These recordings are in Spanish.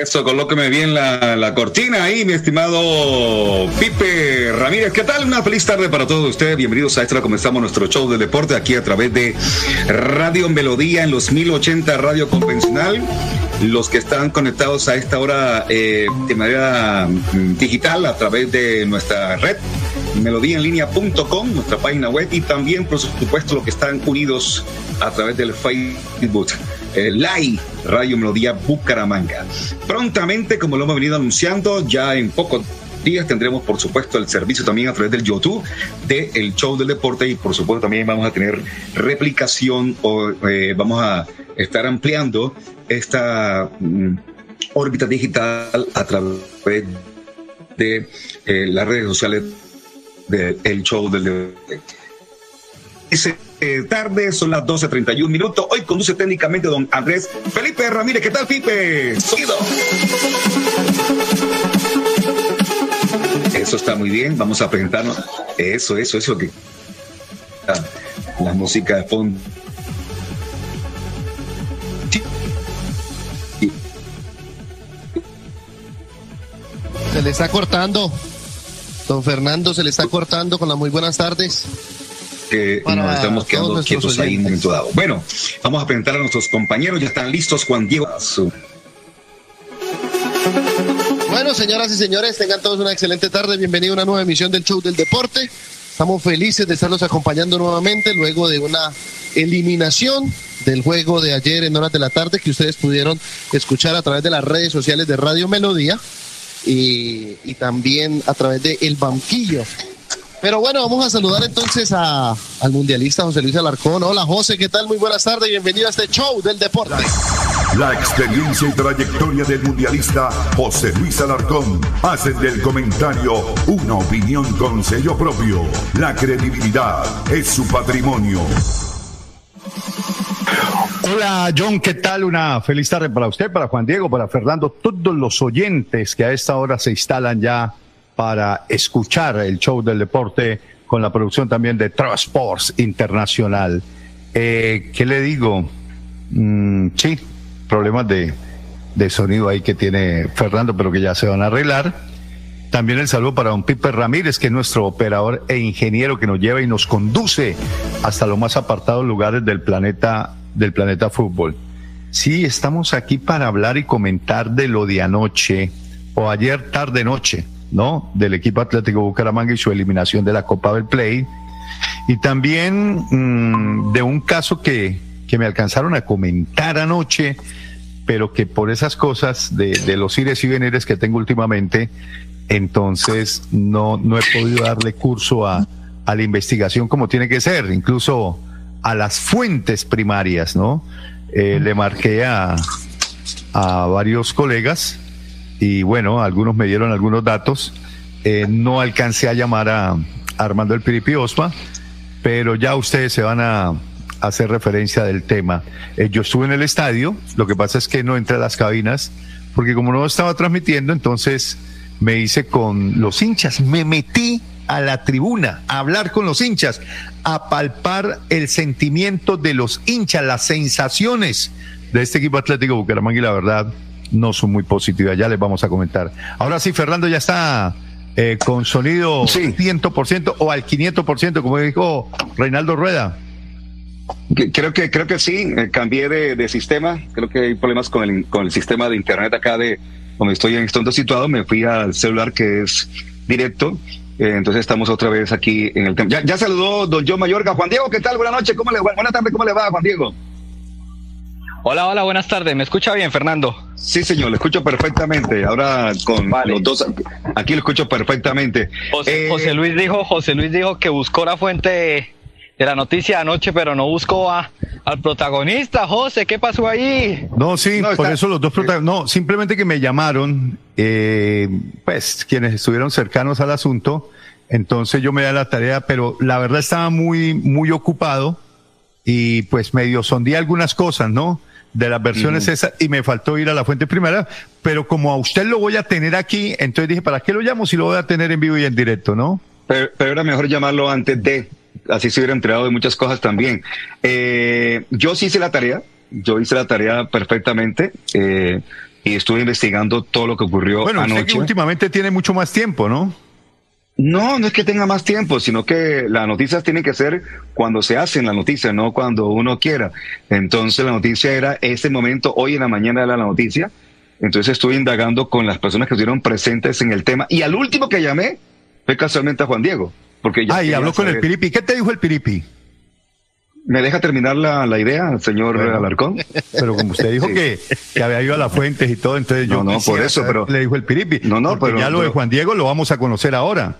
Eso, colóqueme bien la, la, cortina ahí, mi estimado Pipe Ramírez. ¿Qué tal? Una feliz tarde para todos ustedes. Bienvenidos a esta. Comenzamos nuestro show de deporte aquí a través de Radio Melodía en los 1080 Radio Convencional. Los que están conectados a esta hora eh, de manera mm, digital a través de nuestra red melodíaenlínea.com, nuestra página web, y también, por supuesto, los que están unidos a través del Facebook eh, Live Radio Melodía Bucaramanga. Prontamente, como lo hemos venido anunciando, ya en pocos días tendremos, por supuesto, el servicio también a través del YouTube de El Show del Deporte y, por supuesto, también vamos a tener replicación o eh, vamos a estar ampliando esta mm, órbita digital a través de eh, las redes sociales del El Show del Deporte. Eh, tarde, son las 12.31 minutos. Hoy conduce técnicamente don Andrés Felipe Ramírez. ¿Qué tal, Felipe? Sonido. Eso está muy bien. Vamos a presentarnos. Eso, eso, eso que. La, la música de fondo. Se le está cortando. Don Fernando se le está cortando con las muy buenas tardes que nos estamos quedando quietos ahí en un momento dado. Bueno, vamos a presentar a nuestros compañeros, ya están listos Juan Diego. Bueno, señoras y señores, tengan todos una excelente tarde, bienvenido a una nueva emisión del Show del Deporte. Estamos felices de estarlos acompañando nuevamente luego de una eliminación del juego de ayer en horas de la tarde que ustedes pudieron escuchar a través de las redes sociales de Radio Melodía y, y también a través de El Banquillo pero bueno, vamos a saludar entonces a, al mundialista José Luis Alarcón. Hola José, ¿qué tal? Muy buenas tardes y bienvenido a este show del deporte. La experiencia y trayectoria del mundialista José Luis Alarcón hacen del comentario una opinión con sello propio. La credibilidad es su patrimonio. Hola John, ¿qué tal? Una feliz tarde para usted, para Juan Diego, para Fernando, todos los oyentes que a esta hora se instalan ya para escuchar el show del deporte con la producción también de Transports Internacional. Eh, ¿Qué le digo? Mm, sí, problemas de, de sonido ahí que tiene Fernando, pero que ya se van a arreglar. También el saludo para don Pipe Ramírez, que es nuestro operador e ingeniero que nos lleva y nos conduce hasta los más apartados lugares del planeta, del planeta fútbol. Sí, estamos aquí para hablar y comentar de lo de anoche o ayer tarde noche ¿no? Del equipo Atlético Bucaramanga y su eliminación de la Copa del Play. Y también mmm, de un caso que, que me alcanzaron a comentar anoche, pero que por esas cosas de, de los ires y venires que tengo últimamente, entonces no, no he podido darle curso a, a la investigación como tiene que ser, incluso a las fuentes primarias, ¿no? Eh, le marqué a, a varios colegas y bueno, algunos me dieron algunos datos. Eh, no alcancé a llamar a, Armando el Piripi Osma, pero ya ustedes se van a hacer referencia del tema. Eh, yo estuve en el estadio, lo que pasa es que no entré a las cabinas, porque como no estaba transmitiendo, entonces me hice con los hinchas, me metí a la tribuna, a hablar con los hinchas, a palpar el sentimiento de los hinchas, las sensaciones de este equipo Atlético Bucaramanga y la verdad no son muy positivas. Ya les vamos a comentar. Ahora sí, Fernando ya está eh, con sonido sí. 100% o al 500%, como dijo Reinaldo Rueda. Creo que, creo que sí, eh, cambié de, sistema. Creo que hay problemas con el, con el sistema de internet acá de donde estoy en este situado. Me fui al celular que es directo. Eh, entonces estamos otra vez aquí en el tema. Ya, ya saludó don John Mayorga. Juan Diego, ¿qué tal? Buenas noches. ¿Cómo le va? Buenas tardes. ¿Cómo le va, Juan Diego? Hola, hola, buenas tardes. ¿Me escucha bien, Fernando? Sí, señor, lo escucho perfectamente. Ahora con los dos, aquí lo escucho perfectamente. José, eh, José, Luis dijo, José Luis dijo que buscó la fuente de la noticia anoche, pero no buscó a, al protagonista. José, ¿qué pasó ahí? No, sí, por eso los dos protagonistas. No, simplemente que me llamaron, eh, pues, quienes estuvieron cercanos al asunto. Entonces yo me di la tarea, pero la verdad estaba muy, muy ocupado y pues medio sondí algunas cosas, ¿no? De las versiones esas y me faltó ir a la fuente primera, pero como a usted lo voy a tener aquí, entonces dije, ¿para qué lo llamo si lo voy a tener en vivo y en directo, no? Pero, era mejor llamarlo antes de, así se hubiera enterado de muchas cosas también. Eh, yo sí hice la tarea, yo hice la tarea perfectamente eh, y estuve investigando todo lo que ocurrió bueno, anoche. Últimamente tiene mucho más tiempo, ¿no? No, no es que tenga más tiempo, sino que las noticias tienen que ser cuando se hacen las noticias, no cuando uno quiera. Entonces la noticia era ese momento, hoy en la mañana era la noticia. Entonces estuve indagando con las personas que estuvieron presentes en el tema. Y al último que llamé fue casualmente a Juan Diego. Porque ah, y habló con el Piripi. ¿Qué te dijo el Piripi? ¿Me deja terminar la, la idea, señor Alarcón? Pero como usted dijo que, que, había ido a las fuentes y todo, entonces yo no, no por eso, pero le dijo el Piripi. No, no, pero ya lo de Juan Diego lo vamos a conocer ahora.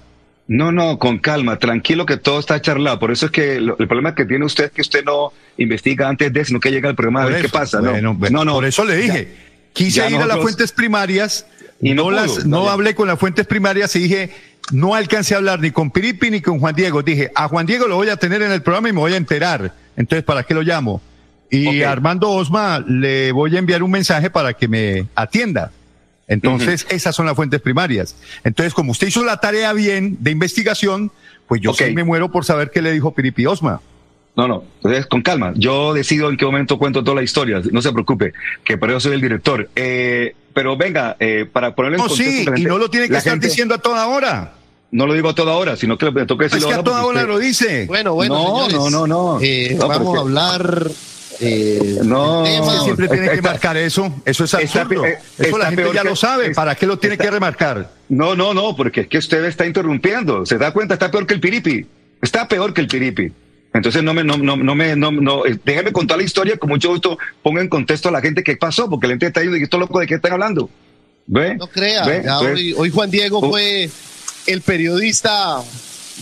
No, no, con calma, tranquilo que todo está charlado. Por eso es que el problema que tiene usted es que usted no investiga antes de, sino que llega el programa a ver qué pasa. ¿no? no, no, por eso le dije, quise ir a las fuentes primarias y no, las, no hablé con las fuentes primarias y dije, no alcancé a hablar ni con Piripi ni con Juan Diego. Dije, a Juan Diego lo voy a tener en el programa y me voy a enterar. Entonces, ¿para qué lo llamo? Y a Armando Osma le voy a enviar un mensaje para que me atienda. Entonces, esas son las fuentes primarias. Entonces, como usted hizo la tarea bien de investigación, pues yo sí me muero por saber qué le dijo Piripi Osma. No, no, entonces con calma. Yo decido en qué momento cuento toda la historia. No se preocupe, que por eso soy el director. Eh, pero venga, eh, para ponerle en no, Sí, y no lo tiene que estar diciendo a toda hora. No lo digo a toda hora, sino que le toca decirlo. Es que a toda hora lo dice. Bueno, bueno, no, señores, no, no, no. Eh, vamos a hablar eh, no, siempre tiene que marcar eso. Eso es absurdo. eso la gente ya lo sabe. ¿Para qué lo tiene que remarcar? No, no, no, porque es que usted está interrumpiendo. Se da cuenta, está peor que el piripi. Está peor que el piripi. Entonces no me, no, no, no me, no, no, eh, déjeme contar la historia con mucho gusto, ponga en contexto a la gente qué pasó, porque la gente está diciendo, esto loco de qué están hablando? ¿Ve? No crea, hoy, Juan Diego oh. fue el periodista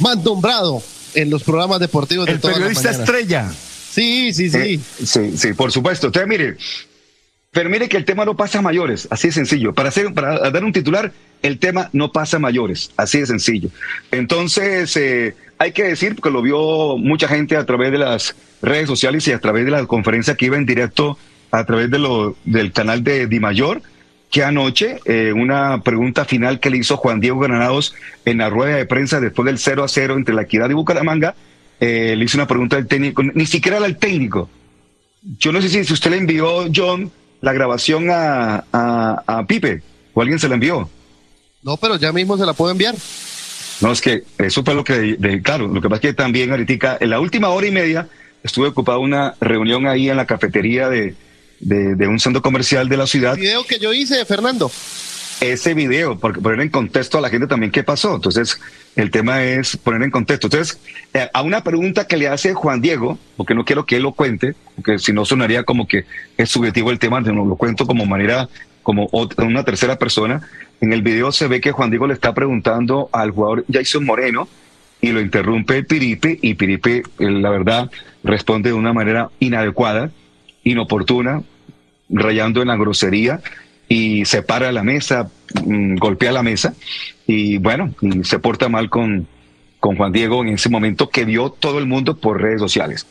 más nombrado en los programas deportivos de el periodista estrella. Sí, sí, sí. Eh, sí, sí, por supuesto. Entonces, mire, pero mire que el tema no pasa a mayores, así de sencillo. Para, hacer, para dar un titular, el tema no pasa a mayores, así de sencillo. Entonces, eh, hay que decir, porque lo vio mucha gente a través de las redes sociales y a través de la conferencia que iba en directo a través de del canal de Di Mayor, que anoche eh, una pregunta final que le hizo Juan Diego Granados en la rueda de prensa después del 0 a 0 entre la Equidad y Bucaramanga, eh, le hice una pregunta al técnico, ni siquiera era el técnico. Yo no sé si, usted le envió, John, la grabación a, a, Pipe, o alguien se la envió. No, pero ya mismo se la puedo enviar. No, es que eso fue lo que, de, claro, lo que pasa es que también ahorita, en la última hora y media, estuve ocupado una reunión ahí en la cafetería de, de, un centro comercial de la ciudad. El video que yo hice, Fernando ese video, porque poner en contexto a la gente también qué pasó. Entonces, el tema es poner en contexto. Entonces, eh, a una pregunta que le hace Juan Diego, porque no quiero que él lo cuente, porque si no sonaría como que es subjetivo el tema, no lo cuento como manera, como una tercera persona. En el video se ve que Juan Diego le está preguntando al jugador Jason Moreno y lo interrumpe Piripe y Piripe, la verdad, responde de una manera inadecuada, inoportuna, rayando en la grosería y se para la mesa, mm, golpea la mesa y bueno, se porta mal con, con Juan Diego en ese momento que vio todo el mundo por redes sociales.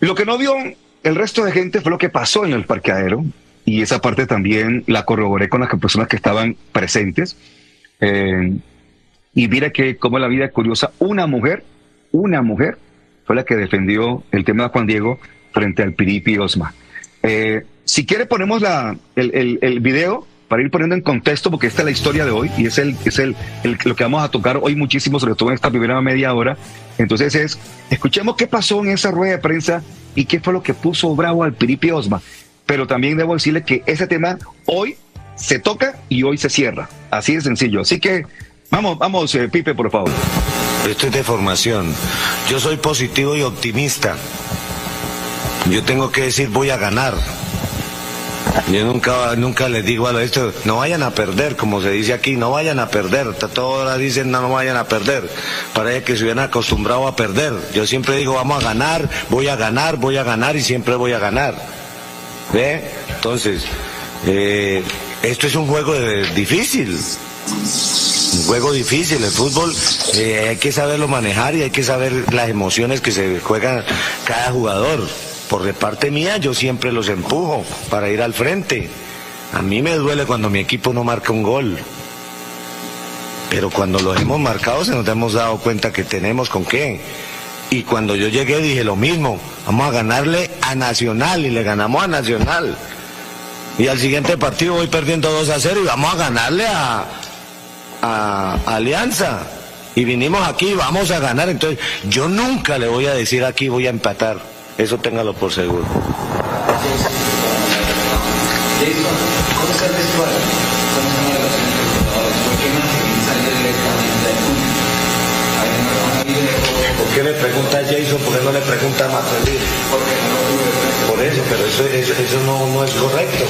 Lo que no vio el resto de gente fue lo que pasó en el parqueadero y esa parte también la corroboré con las personas que estaban presentes. Eh, Y mira que como la vida es curiosa, una mujer, una mujer fue la que defendió el tema de Juan Diego frente al Piripi Osma. Eh, si quiere ponemos la, el, el, video para ir poniendo en contexto, porque esta es la historia de hoy y es, el, es el, lo que vamos a tocar hoy muchísimo, sobre todo en esta primera media hora. Entonces es, escuchemos qué pasó en esa rueda de prensa y qué fue lo que puso bravo al Piripi Osma. Pero también debo decirle que ese tema hoy se toca y hoy se cierra. Así de sencillo. Así que vamos, vamos, eh, Pipe, por favor. Esto es de formación. Yo soy positivo y optimista. Yo tengo que decir voy a ganar. Yo nunca, nunca les digo a esto, no vayan a perder, como se dice aquí, no vayan a perder. Todas dicen no, no vayan a perder. Parece que se hubieran acostumbrado a perder. Yo siempre digo vamos a ganar, voy a ganar, voy a ganar y siempre voy a ganar. ¿Ve? Entonces, eh, esto es un juego difícil. Un juego difícil. El fútbol eh, hay que saberlo manejar y hay que saber las emociones que se juegan cada jugador. Por de parte mía, yo siempre los empujo para ir al frente. A mí me duele cuando mi equipo no marca un gol. Pero cuando los hemos marcado se nos hemos dado cuenta que tenemos con qué. Y cuando yo llegué dije lo mismo, vamos a ganarle a Nacional y le ganamos a Nacional. Y al siguiente partido voy perdiendo 2 a 0 y vamos a ganarle a, Alianza. Y vinimos aquí, vamos a ganar. Entonces, yo nunca le voy a decir aquí voy a empatar. Eso téngalo por seguro. ¿Por qué le pregunta a Jason? ¿Por qué no le pregunta a Marcelino? Por eso, pero eso, eso, no, no, es correcto.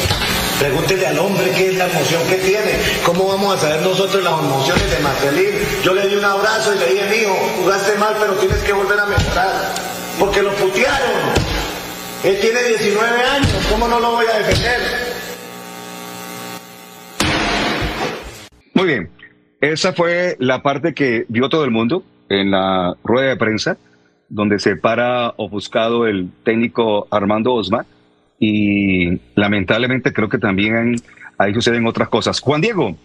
Pregúntele al hombre qué es la emoción que tiene. ¿Cómo vamos a saber nosotros las emociones de Marcelín? Yo le di un abrazo y le dije, mijo, jugaste mal, pero tienes que volver a mejorar. Porque lo putearon. Él tiene 19 años, ¿cómo no lo voy a defender? Muy bien. Esa fue la parte que vio todo el mundo en la rueda de prensa, donde se para ofuscado el técnico Armando Osma, y lamentablemente creo que también ahí suceden otras cosas. Juan Diego,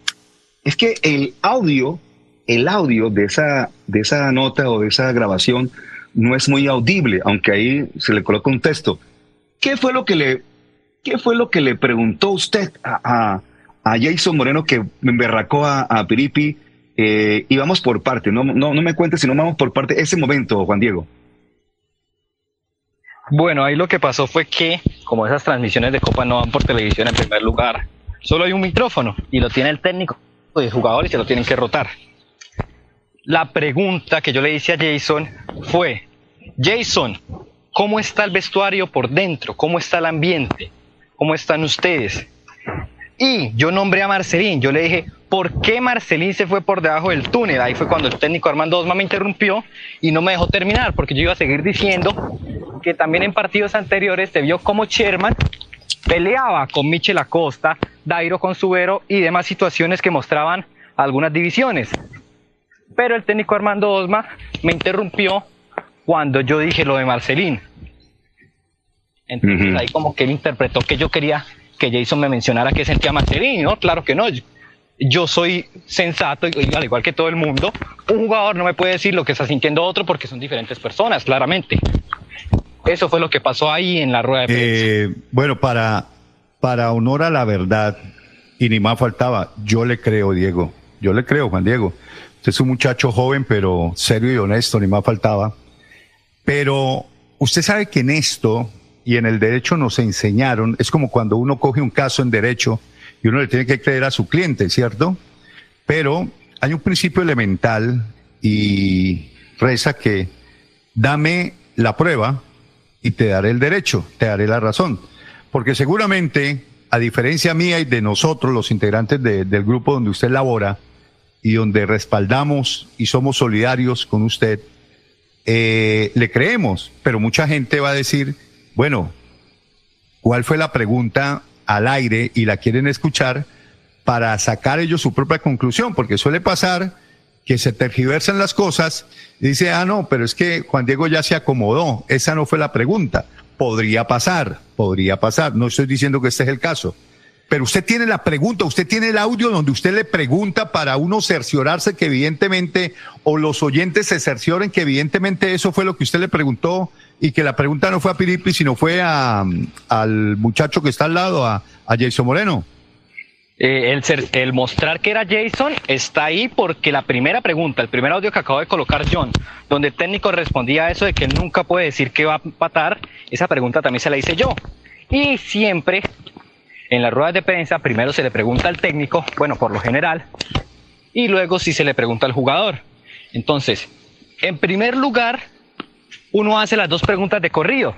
es que el audio, el audio de esa, de esa nota o de esa grabación no es muy audible, aunque ahí se le coloca un texto. ¿Qué fue lo que le, qué fue lo que le preguntó usted a, a, Jason Moreno que emberracó a, a Piripi eh, y vamos por parte, no, no, no me cuentes, sino vamos por parte. Ese momento, Juan Diego. Bueno, ahí lo que pasó fue que, como esas transmisiones de Copa no van por televisión en primer lugar, solo hay un micrófono y lo tiene el técnico de jugador y se lo tienen que rotar. La pregunta que yo le hice a Jason fue, Jason, ¿cómo está el vestuario por dentro? ¿Cómo está el ambiente? ¿Cómo están ustedes? Y yo nombré a Marcelín, yo le dije, ¿por qué Marcelín se fue por debajo del túnel? Ahí fue cuando el técnico Armando Osma me interrumpió y no me dejó terminar, porque yo iba a seguir diciendo que también en partidos anteriores se vio como Sherman peleaba con Michel Acosta, Dairo con Subero y demás situaciones que mostraban algunas divisiones. Pero el técnico Armando Osma me interrumpió cuando yo dije lo de Marcelín. Entonces ahí como que él interpretó que yo quería que Jason me mencionara que sentía Marcelín, ¿no? Claro que no. Yo soy sensato, y al igual que todo el mundo, un jugador no me puede decir lo que está sintiendo otro porque son diferentes personas, claramente. Eso fue lo que pasó ahí en la rueda de prensa. Eh, bueno, para, para honor a la verdad, y ni más faltaba, yo le creo, Diego. Yo le creo, Juan Diego. Es un muchacho joven, pero serio y honesto, ni más faltaba. Pero usted sabe que en esto y en el derecho nos enseñaron, es como cuando uno coge un caso en derecho y uno le tiene que creer a su cliente, ¿cierto? Pero hay un principio elemental y reza que dame la prueba y te daré el derecho, te daré la razón. Porque seguramente, a diferencia mía y de nosotros, los integrantes del grupo donde usted labora y donde respaldamos y somos solidarios con usted, eh, le creemos, pero mucha gente va a decir, bueno, ¿cuál fue la pregunta al aire y la quieren escuchar para sacar ellos su propia conclusión? Porque suele pasar que se tergiversan las cosas y dice, ah, no, pero es que Juan Diego ya se acomodó. Esa no fue la pregunta. Podría pasar, podría pasar. No estoy diciendo que este es el caso. Pero usted tiene la pregunta, usted tiene el audio donde usted le pregunta para uno cerciorarse que evidentemente, o los oyentes se cercioren que evidentemente eso fue lo que usted le preguntó y que la pregunta no fue a Piripi, sino fue a, al muchacho que está al lado, a, a Jason Moreno. Eh, el, el, mostrar que era Jason está ahí porque la primera pregunta, el primer audio que acabo de colocar John, donde el técnico respondía a eso de que nunca puede decir que va a empatar, esa pregunta también se la hice yo. Y siempre en las ruedas de prensa primero se le pregunta al técnico, bueno, por lo general, y luego sí se le pregunta al jugador. Entonces, en primer lugar, uno hace las dos preguntas de corrido.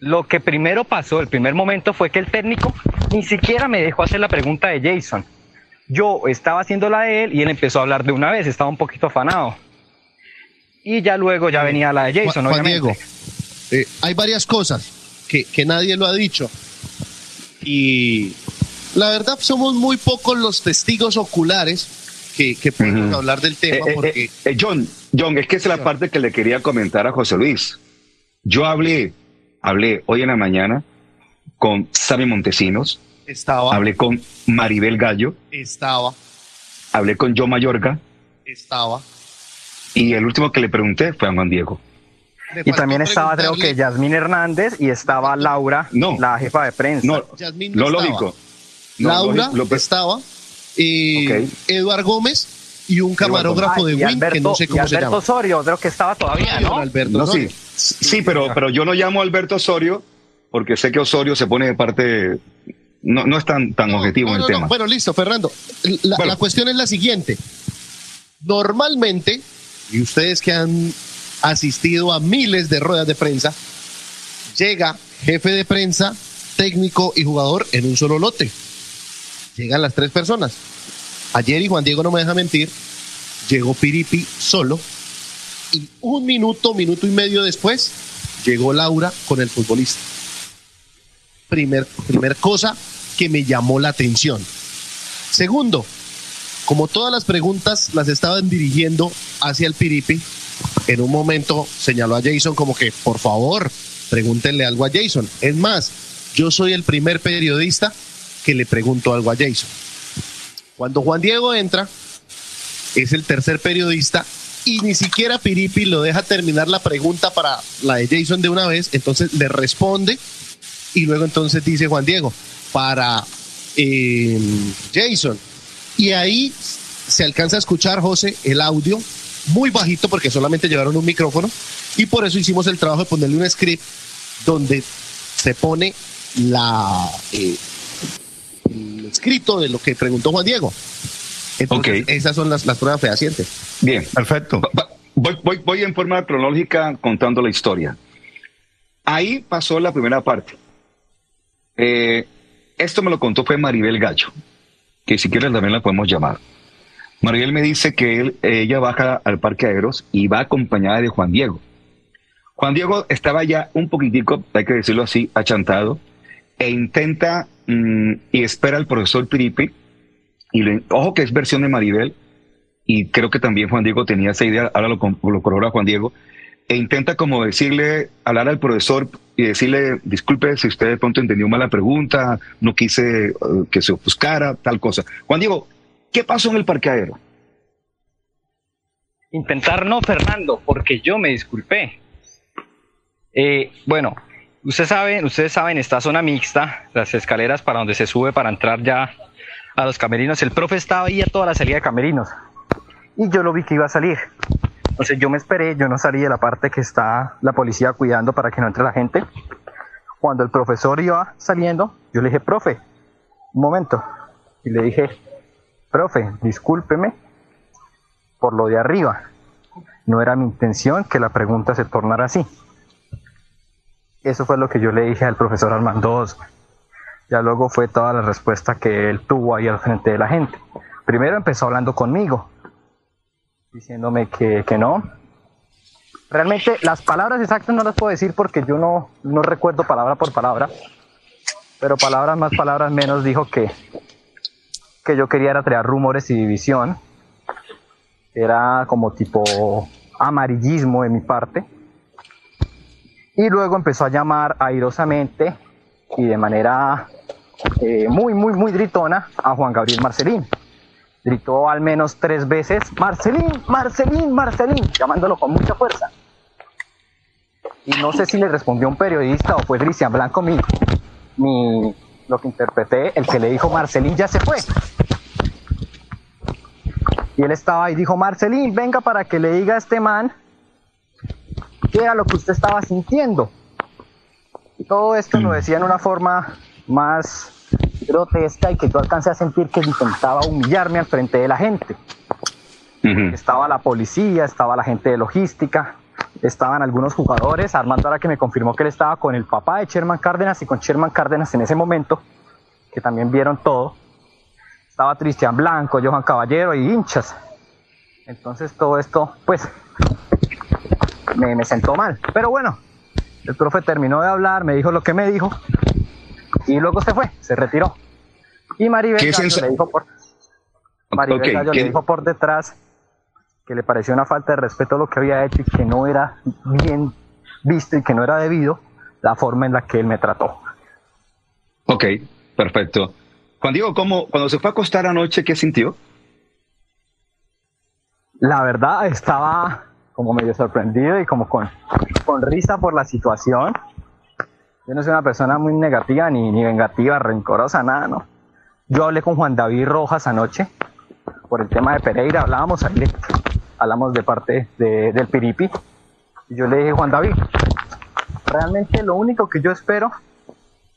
Lo que primero pasó, el primer momento fue que el técnico ni siquiera me dejó hacer la pregunta de Jason. Yo estaba haciendo la de él y él empezó a hablar de una vez, estaba un poquito afanado. Y ya luego ya venía la de Jason, Juan, Diego, eh, hay varias cosas que, que nadie lo ha dicho. Y la verdad somos muy pocos los testigos oculares que, que pueden hablar del tema. Eh, eh, porque... John, John, es que es la parte que le quería comentar a José Luis. Yo hablé, hablé hoy en la mañana con Sammy Montesinos. Estaba. Hablé con Maribel Gallo. Estaba. Hablé con Joe Mayorga. Estaba. Y el último que le pregunté fue a Juan Diego. Y también estaba, creo que Yasmín Hernández y estaba Laura, la jefa de prensa. No, lo lógico. Laura estaba, y Eduard Gómez y un camarógrafo de Win que no sé cómo se llama. Osorio, creo que estaba todavía, ¿no? Alberto sí, sí, pero, pero yo no llamo a Alberto Osorio porque sé que Osorio se pone de parte, no, no es tan, tan objetivo en el tema. Bueno, listo, Fernando. la cuestión es la siguiente. Normalmente, y ustedes que han asistido a miles de ruedas de prensa, llega jefe de prensa, técnico y jugador en un solo lote. Llegan las tres personas. Ayer, y Juan Diego no me deja mentir, llegó Piripi solo y un minuto, minuto y medio después, llegó Laura con el futbolista. Primer, primer cosa que me llamó la atención. Segundo, como todas las preguntas las estaban dirigiendo hacia el Piripi, en un momento señaló a Jason como que, por favor, pregúntenle algo a Jason. Es más, yo soy el primer periodista que le pregunto algo a Jason. Cuando Juan Diego entra, es el tercer periodista y ni siquiera Piripi lo deja terminar la pregunta para la de Jason de una vez, entonces le responde y luego entonces dice Juan Diego, para eh, Jason. Y ahí se alcanza a escuchar, José, el audio muy bajito porque solamente llevaron un micrófono y por eso hicimos el trabajo de ponerle un script donde se pone la eh, el escrito de lo que preguntó Juan Diego. Entonces, esas son las, las pruebas fehacientes. Bien, perfecto. Voy, voy, voy en forma cronológica contando la historia. Ahí pasó la primera parte. Eh, esto me lo contó fue Maribel Gallo, que si quieres también la podemos llamar. Mariel me dice que él, ella baja al Parque Aeros y va acompañada de Juan Diego. Juan Diego estaba ya un poquitico, hay que decirlo así, achantado, e intenta mm, y espera al profesor Piripi, y ojo que es versión de Maribel, y creo que también Juan Diego tenía esa idea, ahora lo, lo corrobora Juan Diego, e intenta como decirle, hablar al profesor y decirle, disculpe si usted de pronto entendió mal la pregunta, no quise eh, que se ofuscara, tal cosa. Juan Diego, ¿Qué pasó en el parqueadero? Intentar no, Fernando, porque yo me disculpé. Eh, bueno, ustedes saben, ustedes saben, esta zona mixta, las escaleras para donde se sube para entrar ya a los camerinos, el profe estaba ahí a toda la salida de camerinos. Y yo lo vi que iba a salir. Entonces yo me esperé, yo no salí de la parte que está la policía cuidando para que no entre la gente. Cuando el profesor iba saliendo, yo le dije, profe, un momento. Y le dije, profe, discúlpeme por lo de arriba. No era mi intención que la pregunta se tornara así. Eso fue lo que yo le dije al profesor Armando Ya luego fue toda la respuesta que él tuvo ahí al frente de la gente. Primero empezó hablando conmigo, diciéndome que, que no. Realmente las palabras exactas no las puedo decir porque yo no, no recuerdo palabra por palabra, pero palabras más, palabras menos dijo que, que yo quería era crear rumores y división. Era como tipo amarillismo de mi parte. Y luego empezó a llamar airosamente y de manera eh, muy, muy, muy gritona a Juan Gabriel Marcelín. Gritó al menos tres veces, Marcelín, Marcelín, Marcelín, llamándolo con mucha fuerza. Y no sé si le respondió un periodista o fue Cristian Blanco mi, mi, lo que interpreté, el que le dijo Marcelín ya se fue. Y él estaba ahí, dijo, Marcelín, venga para que le diga a este man qué era lo que usted estaba sintiendo. Y todo esto lo decía en una forma más grotesca y que yo alcancé a sentir que intentaba humillarme al frente de la gente. Estaba la policía, estaba la gente de logística, estaban algunos jugadores. Armando ahora que me confirmó que él estaba con el papá de Sherman Cárdenas y con Sherman Cárdenas en ese momento, que también vieron todo. Estaba Cristian Blanco, Johan Caballero y hinchas. Entonces todo esto, pues, me, me sentó mal. Pero bueno, el profe terminó de hablar, me dijo lo que me dijo y luego se fue, se retiró. Y Maribel Gallo le dijo por, Maribel Gallo le dijo por detrás que le pareció una falta de respeto lo que había hecho y que no era bien visto y que no era debido la forma en la que él me trató. Ok, perfecto. Juan Diego, ¿cómo, cuando se fue a acostar anoche, ¿qué sintió? La verdad, estaba como medio sorprendido y como con, con risa por la situación. Yo no soy una persona muy negativa, ni, ni vengativa, rencorosa, nada, ¿no? Yo hablé con Juan David Rojas anoche por el tema de Pereira, hablábamos ahí, hablamos de parte de, del Piripi. Y yo le dije, Juan David, realmente lo único que yo espero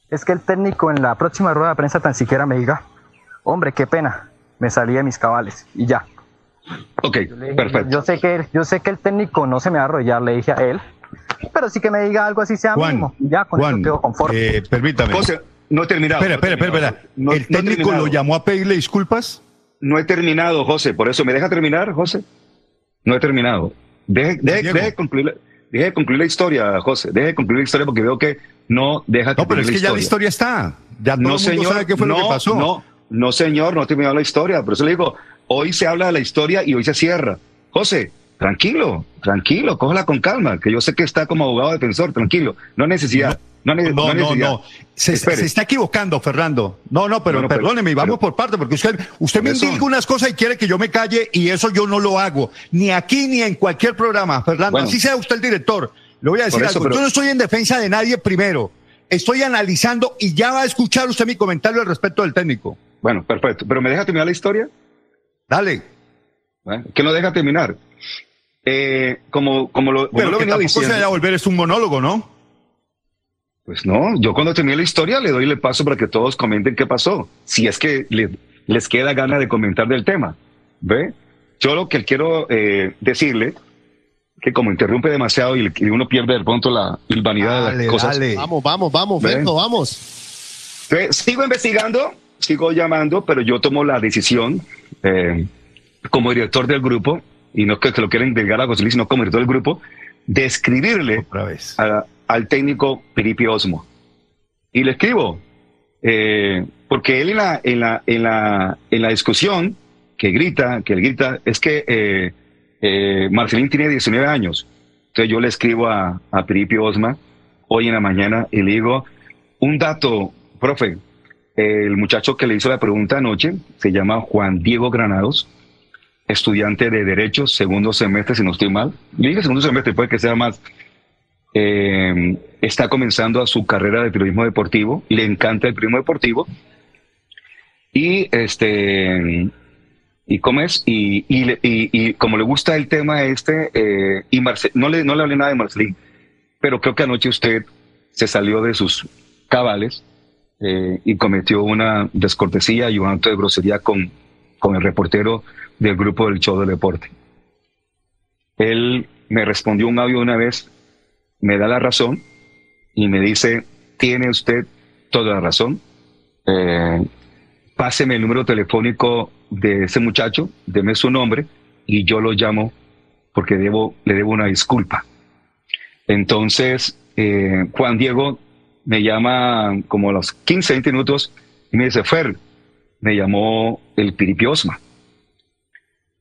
es que el técnico en la próxima rueda de prensa tan siquiera me diga, hombre, qué pena, me salí de mis cabales y ya. Ok, perfecto. Yo sé, que, yo sé que el técnico no se me va a arrollar, le dije a él, pero sí que me diga algo así sea Juan, mínimo. Y ya con Juan, eso quedo conforme. eh, permítame. José, no he terminado. espera, espera, espera, terminado. espera. No- ¿El no técnico terminado. lo llamó a pedirle disculpas? No he terminado, José. Por eso, ¿me deja terminar, José? No he terminado. Deje, deje, concluir, la- deje de concluir la historia, José. Deje de concluir la historia porque veo que no deja No, pero es que ya la historia está. Ya todo no, el mundo señor. sabe qué fue no, lo que pasó. No, no, señor, no ha terminado la historia. Por eso le digo, hoy se habla de la historia y hoy se cierra. José, tranquilo, tranquilo, cógela con calma, que yo sé que está como abogado defensor, tranquilo. No necesidad. No, No, no no, no. Se, se está equivocando, Fernando. No, no, pero pero- perdóneme, y vamos pero- por parte, porque usted, usted me indica unas cosas y quiere que yo me calle, y eso yo no lo hago. Ni aquí ni en cualquier programa, Fernando. Bueno. Así sea usted el director. Le voy a decir eso, algo. pero- Yo no estoy en defensa de nadie primero. Estoy analizando y ya va a escuchar usted mi comentario al respecto del técnico. Bueno, perfecto. Pero ¿me deja terminar la historia? Dale. ¿Eh? Que no deja terminar. Eh, como, como lo, Pero lo que se vaya a volver, es un monólogo, ¿no? Pues no, yo cuando termine la historia le doy el paso para que todos comenten qué pasó, si es que le- les queda gana de comentar del tema. ¿Ve? Yo lo que quiero eh, decirle, que como interrumpe demasiado y, y uno pierde de pronto la vanidad de las cosas. dale. Vamos, vamos, vamos. Ferco, vamos. Sigo investigando, sigo llamando, pero yo tomo la decisión eh, como director del grupo, y no que, que lo quieran delegar a José Luis, sino como director del grupo, de escribirle Otra vez. a- al técnico Piripi Osmo. Y le escribo, eh, porque él en la, en, la, en, la, en la discusión que grita, que él grita, es que eh, eh, Marcelín tiene 19 años. Entonces yo le escribo a, a Piripi Osma hoy en la mañana y le digo, un dato, profe, el muchacho que le hizo la pregunta anoche se llama Juan Diego Granados, estudiante de Derecho, segundo semestre, si no estoy mal. Le dije segundo semestre, puede que sea más. Eh, está comenzando a su carrera de periodismo deportivo, le encanta el periodismo deportivo. Y este. ¿Y cómo es? Y, y- y como le gusta el tema este, eh, y Marce- no, le, no le hablé nada de Marcelín, pero creo que anoche usted se salió de sus cabales eh, y cometió una descortesía y un acto de grosería con, con el reportero del grupo del show del deporte. Él me respondió un audio una vez, me da la razón y me dice, tiene usted toda la razón. Eh, páseme el número telefónico de ese muchacho, deme su nombre y yo lo llamo porque le debo una disculpa. Entonces, eh, Juan Diego me llama como a los 15, 20 minutos y me dice, Fer, me llamó el Piripiosma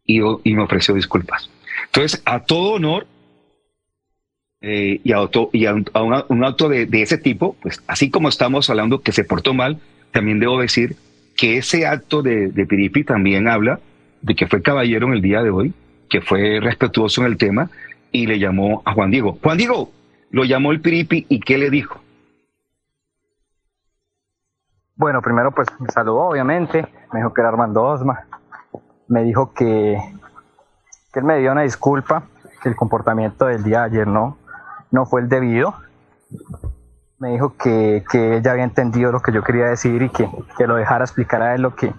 y, y me ofreció disculpas. Entonces, a todo honor eh, y, a, auto- y a un, un acto de, de ese tipo, pues así como estamos hablando que se portó mal, también debo decir que ese acto de, de Piripi también habla de que fue caballero en el día de hoy, que fue respetuoso en el tema y le llamó a Juan Diego. Juan Diego, lo llamó el Piripi y ¿qué le dijo? Bueno, primero pues me saludó obviamente, me dijo que era Armando Osma, me dijo que, que él me dio una disculpa, que el comportamiento del día de ayer no, no fue el debido. Me dijo que, que ella había entendido lo que yo quería decir y que, que lo dejara explicar a él lo que,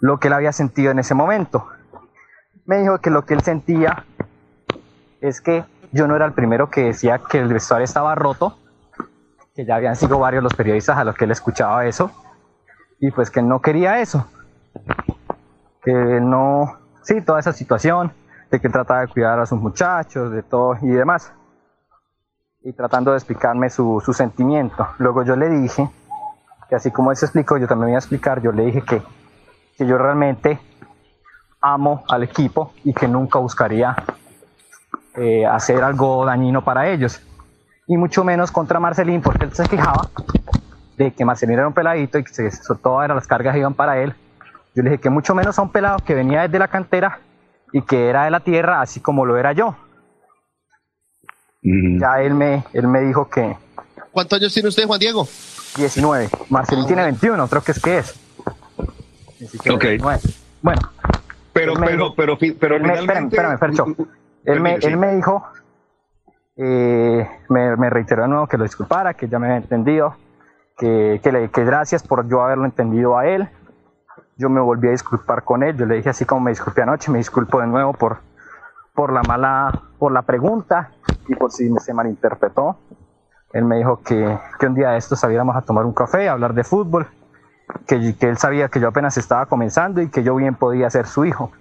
lo que él había sentido en ese momento. Me dijo que lo que él sentía es que yo no era el primero que decía que el vestuario estaba roto, que ya habían sido varios los periodistas a los que él escuchaba eso, y pues que no quería eso, que no, sí, toda esa situación, de que trataba de cuidar a sus muchachos, de todo y demás, y tratando de explicarme su, su sentimiento. Luego yo le dije, que así como él se explicó, yo también voy a explicar, yo le dije que, que yo realmente amo al equipo y que nunca buscaría eh, hacer algo dañino para ellos. Y mucho menos contra Marcelín, porque él se quejaba de que Marcelino era un peladito y que se, todas las cargas iban para él. Yo le dije que mucho menos a un pelado que venía desde la cantera y que era de la tierra, así como lo era yo. Ya él me, él me dijo que... ¿Cuántos años tiene usted, Juan Diego? 19. Marcelín tiene 21, creo que es que es. Ok. Bueno. Pero, pero, pero, pero, espérame, espérame, Fercho. Él me, él me dijo, eh, me, me reiteró de nuevo que lo disculpara, que ya me había entendido, que, que, le, que gracias por yo haberlo entendido a él. Yo me volví a disculpar con él, yo le dije así como me disculpé anoche, me disculpo de nuevo por, por la mala, por la pregunta y por si se malinterpretó. Él me dijo que, que un día de estos saliéramos a tomar un café, a hablar de fútbol, que, que él sabía que yo apenas estaba comenzando y que yo bien podía ser su hijo.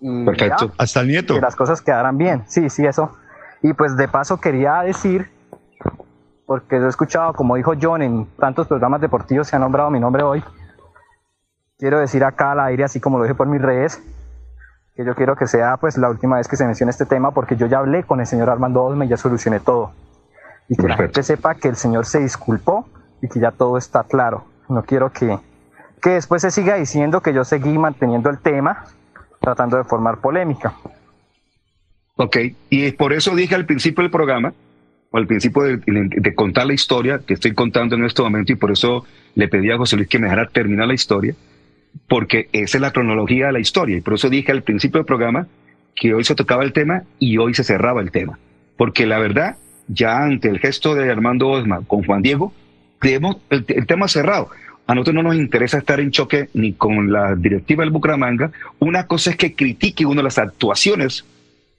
Y Perfecto. Hasta el nieto. Que las cosas quedaran bien, sí, sí, eso. Y pues de paso quería decir porque he escuchado, como dijo John, en tantos programas deportivos se ha nombrado mi nombre hoy. Quiero decir acá al aire, así como lo dije por mis redes, que yo quiero que sea pues la última vez que se mencione este tema, porque yo ya hablé con el señor Armando Osme y ya solucioné todo. Y que la gente sepa que el señor se disculpó y que ya todo está claro. No quiero que, que después se siga diciendo que yo seguí manteniendo el tema, tratando de formar polémica. Ok, y por eso dije al principio del programa al principio de, contar la historia que estoy contando en este momento y por eso le pedí a José Luis que me dejara terminar la historia, porque esa es la cronología de la historia y por eso dije al principio del programa que hoy se tocaba el tema y hoy se cerraba el tema, porque la verdad, ya ante el gesto de Armando Osma con Juan Diego, tenemos el, el tema cerrado. A nosotros no nos interesa estar en choque ni con la directiva del Bucaramanga. Una cosa es que critique uno las actuaciones,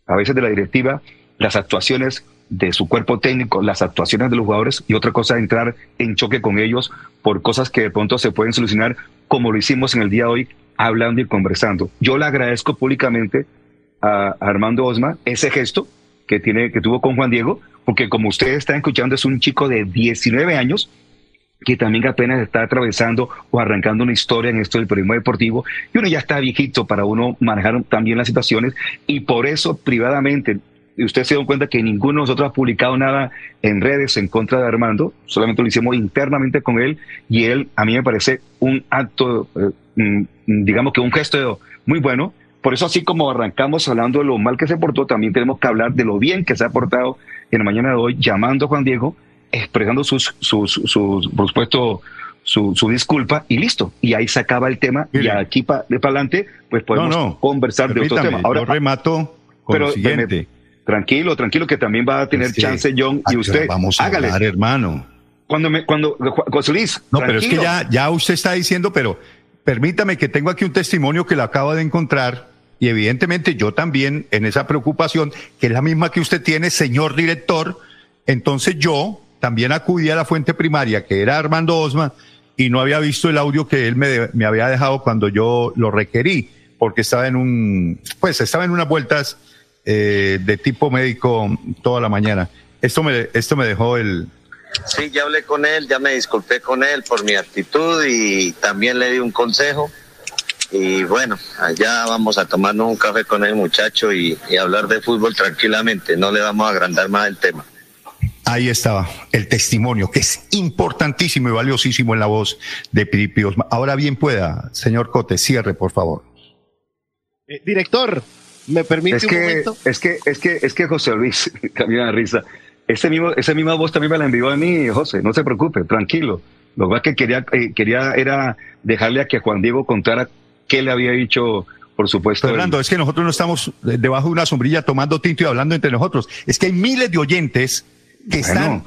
a veces de la directiva, las actuaciones de su cuerpo técnico, las actuaciones de los jugadores y otra cosa entrar en choque con ellos por cosas que de pronto se pueden solucionar como lo hicimos en el día de hoy, hablando y conversando. Yo le agradezco públicamente a Armando Osma ese gesto que tiene que tuvo con Juan Diego, porque como ustedes están escuchando es un chico de 19 años que también apenas está atravesando o arrancando una historia en esto del periodismo deportivo y uno ya está viejito para uno manejar también las situaciones y por eso privadamente y usted se dio cuenta que ninguno de nosotros ha publicado nada en redes en contra de Armando, solamente lo hicimos internamente con él y él a mí me parece un acto, eh, mm, digamos que un gesto muy bueno. Por eso así como arrancamos hablando de lo mal que se portó, también tenemos que hablar de lo bien que se ha portado en la mañana de hoy, llamando a Juan Diego, expresando sus, sus, sus por supuesto, su, su, disculpa y listo. Y ahí se acaba el tema y aquí para adelante pues podemos conversar de otro tema. Ahora, yo remato con pero, lo siguiente. Tranquilo, tranquilo, que también va a tener chance John y usted. Vamos a hágale. hermano. Cuando me, cuando, José Luis. No, pero es que ya, ya usted está diciendo, pero permítame que tengo aquí un testimonio que lo acabo de encontrar. Y evidentemente yo también en esa preocupación, que es la misma que usted tiene, señor director, entonces yo también acudí a la fuente primaria, que era Armando Osma, y no había visto el audio que él me, me había dejado cuando yo lo requerí, porque estaba en un, pues estaba en unas vueltas eh, de tipo médico toda la mañana. Esto me, esto me dejó el... Sí, ya hablé con él, ya me disculpé con él por mi actitud y también le di un consejo. Y bueno, allá vamos a tomarnos un café con el muchacho y, hablar de fútbol tranquilamente. No le vamos a agrandar más el tema. Ahí estaba el testimonio, que es importantísimo y valiosísimo en la voz de Piripi Ahora bien pueda, señor Cote, cierre, por favor. Eh, director, ¿me permite es que, un momento? Es que, es que, es que José Luis, también la risa, ese mismo, esa misma voz también me la envió a mí, José, no se preocupe, tranquilo. Lo que que quería, eh, quería era dejarle a que Juan Diego contara qué le había dicho por supuesto. Fernando, es que nosotros no estamos debajo de una sombrilla tomando tinto y hablando entre nosotros. Es que hay miles de oyentes que están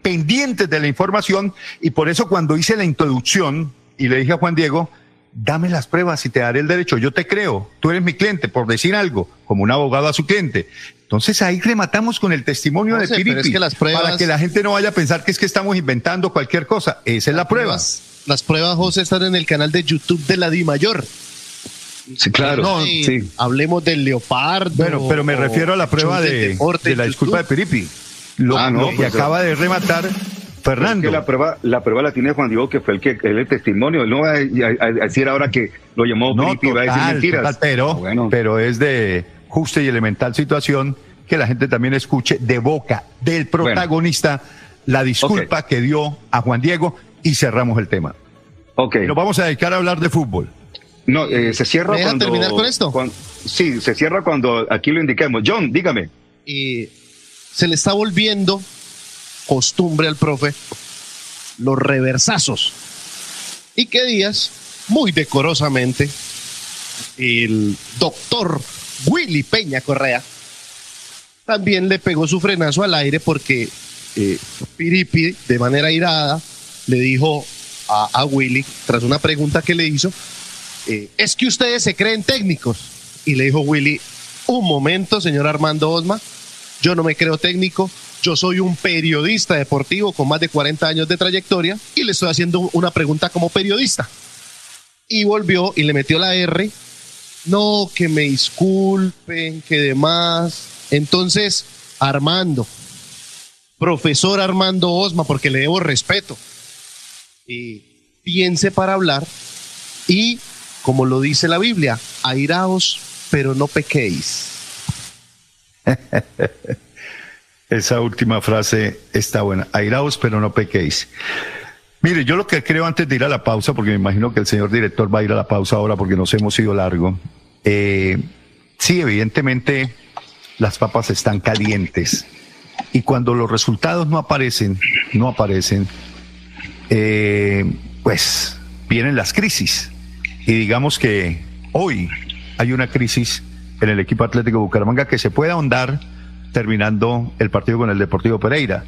pendientes de la información y por eso cuando hice la introducción y le dije a Juan Diego, dame las pruebas y te daré el derecho, yo te creo, tú eres mi cliente, por decir algo, como un abogado a su cliente. Entonces ahí rematamos con el testimonio de Piripi, para que la gente no vaya a pensar que es que estamos inventando cualquier cosa. Esa es la prueba. las pruebas, José, están en el canal de YouTube de la Di Mayor. Sí, claro. sí. Hablemos del leopardo. Bueno, pero me refiero a la prueba de, de la disculpa de Piripi lo, ah, que pues, acaba de rematar Fernando. la prueba, la prueba la tiene Juan Diego, que fue el que el testimonio. no va a, decir ahora que lo llamó no, va a decir mentiras. pero, ah, pero es de justa y elemental situación que la gente también escuche de boca del protagonista la disculpa que dio a Juan Diego y cerramos el tema. Ok. Nos vamos a dedicar a hablar de fútbol. No, eh, se cierra cuando. terminar con esto? sí, se cierra cuando aquí lo indiquemos. John, dígame. Y se le está volviendo costumbre al profe los reversazos. Y qué días, muy decorosamente, el doctor Willy Peña Correa también le pegó su frenazo al aire porque eh, Piripi, de manera irada, le dijo a, Willy, tras una pregunta que le hizo, eh, es que ustedes se creen técnicos. Y le dijo Willy, un momento, señor Armando Osma, yo no me creo técnico, yo soy un periodista deportivo con más de 40 años de trayectoria y le estoy haciendo una pregunta como periodista. Y volvió y le metió la R. No, que me disculpen, que demás. Entonces, Armando, profesor Armando Osma, porque le debo respeto, piense para hablar y, como lo dice la Biblia, airaos, pero no pequéis. Esa última frase está buena. Airaos, pero no pequéis. Mire, yo lo que creo antes de ir a la pausa, porque me imagino que el señor director va a ir a la pausa ahora porque nos hemos ido largo. Eh, sí, evidentemente las papas están calientes y cuando los resultados no aparecen, no aparecen, eh, pues vienen las crisis. Y digamos que hoy hay una crisis en el equipo Atlético Bucaramanga que se puede ahondar terminando el partido con el Deportivo Pereira.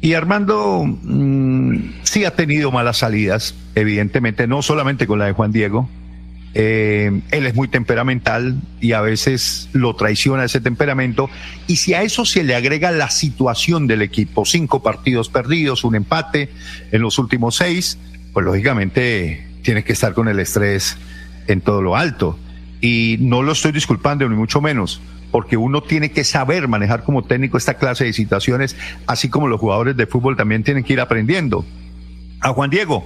Y Armando mm, sí ha tenido malas salidas, evidentemente, no solamente con la de Juan Diego. Eh, él es muy temperamental y a veces lo traiciona ese temperamento. Y si a eso se le agrega la situación del equipo, cinco partidos perdidos, un empate en los últimos seis, pues lógicamente tiene que estar con el estrés en todo lo alto. Y no lo estoy disculpando, ni mucho menos, porque uno tiene que saber manejar como técnico esta clase de situaciones, así como los jugadores de fútbol también tienen que ir aprendiendo. A Juan Diego,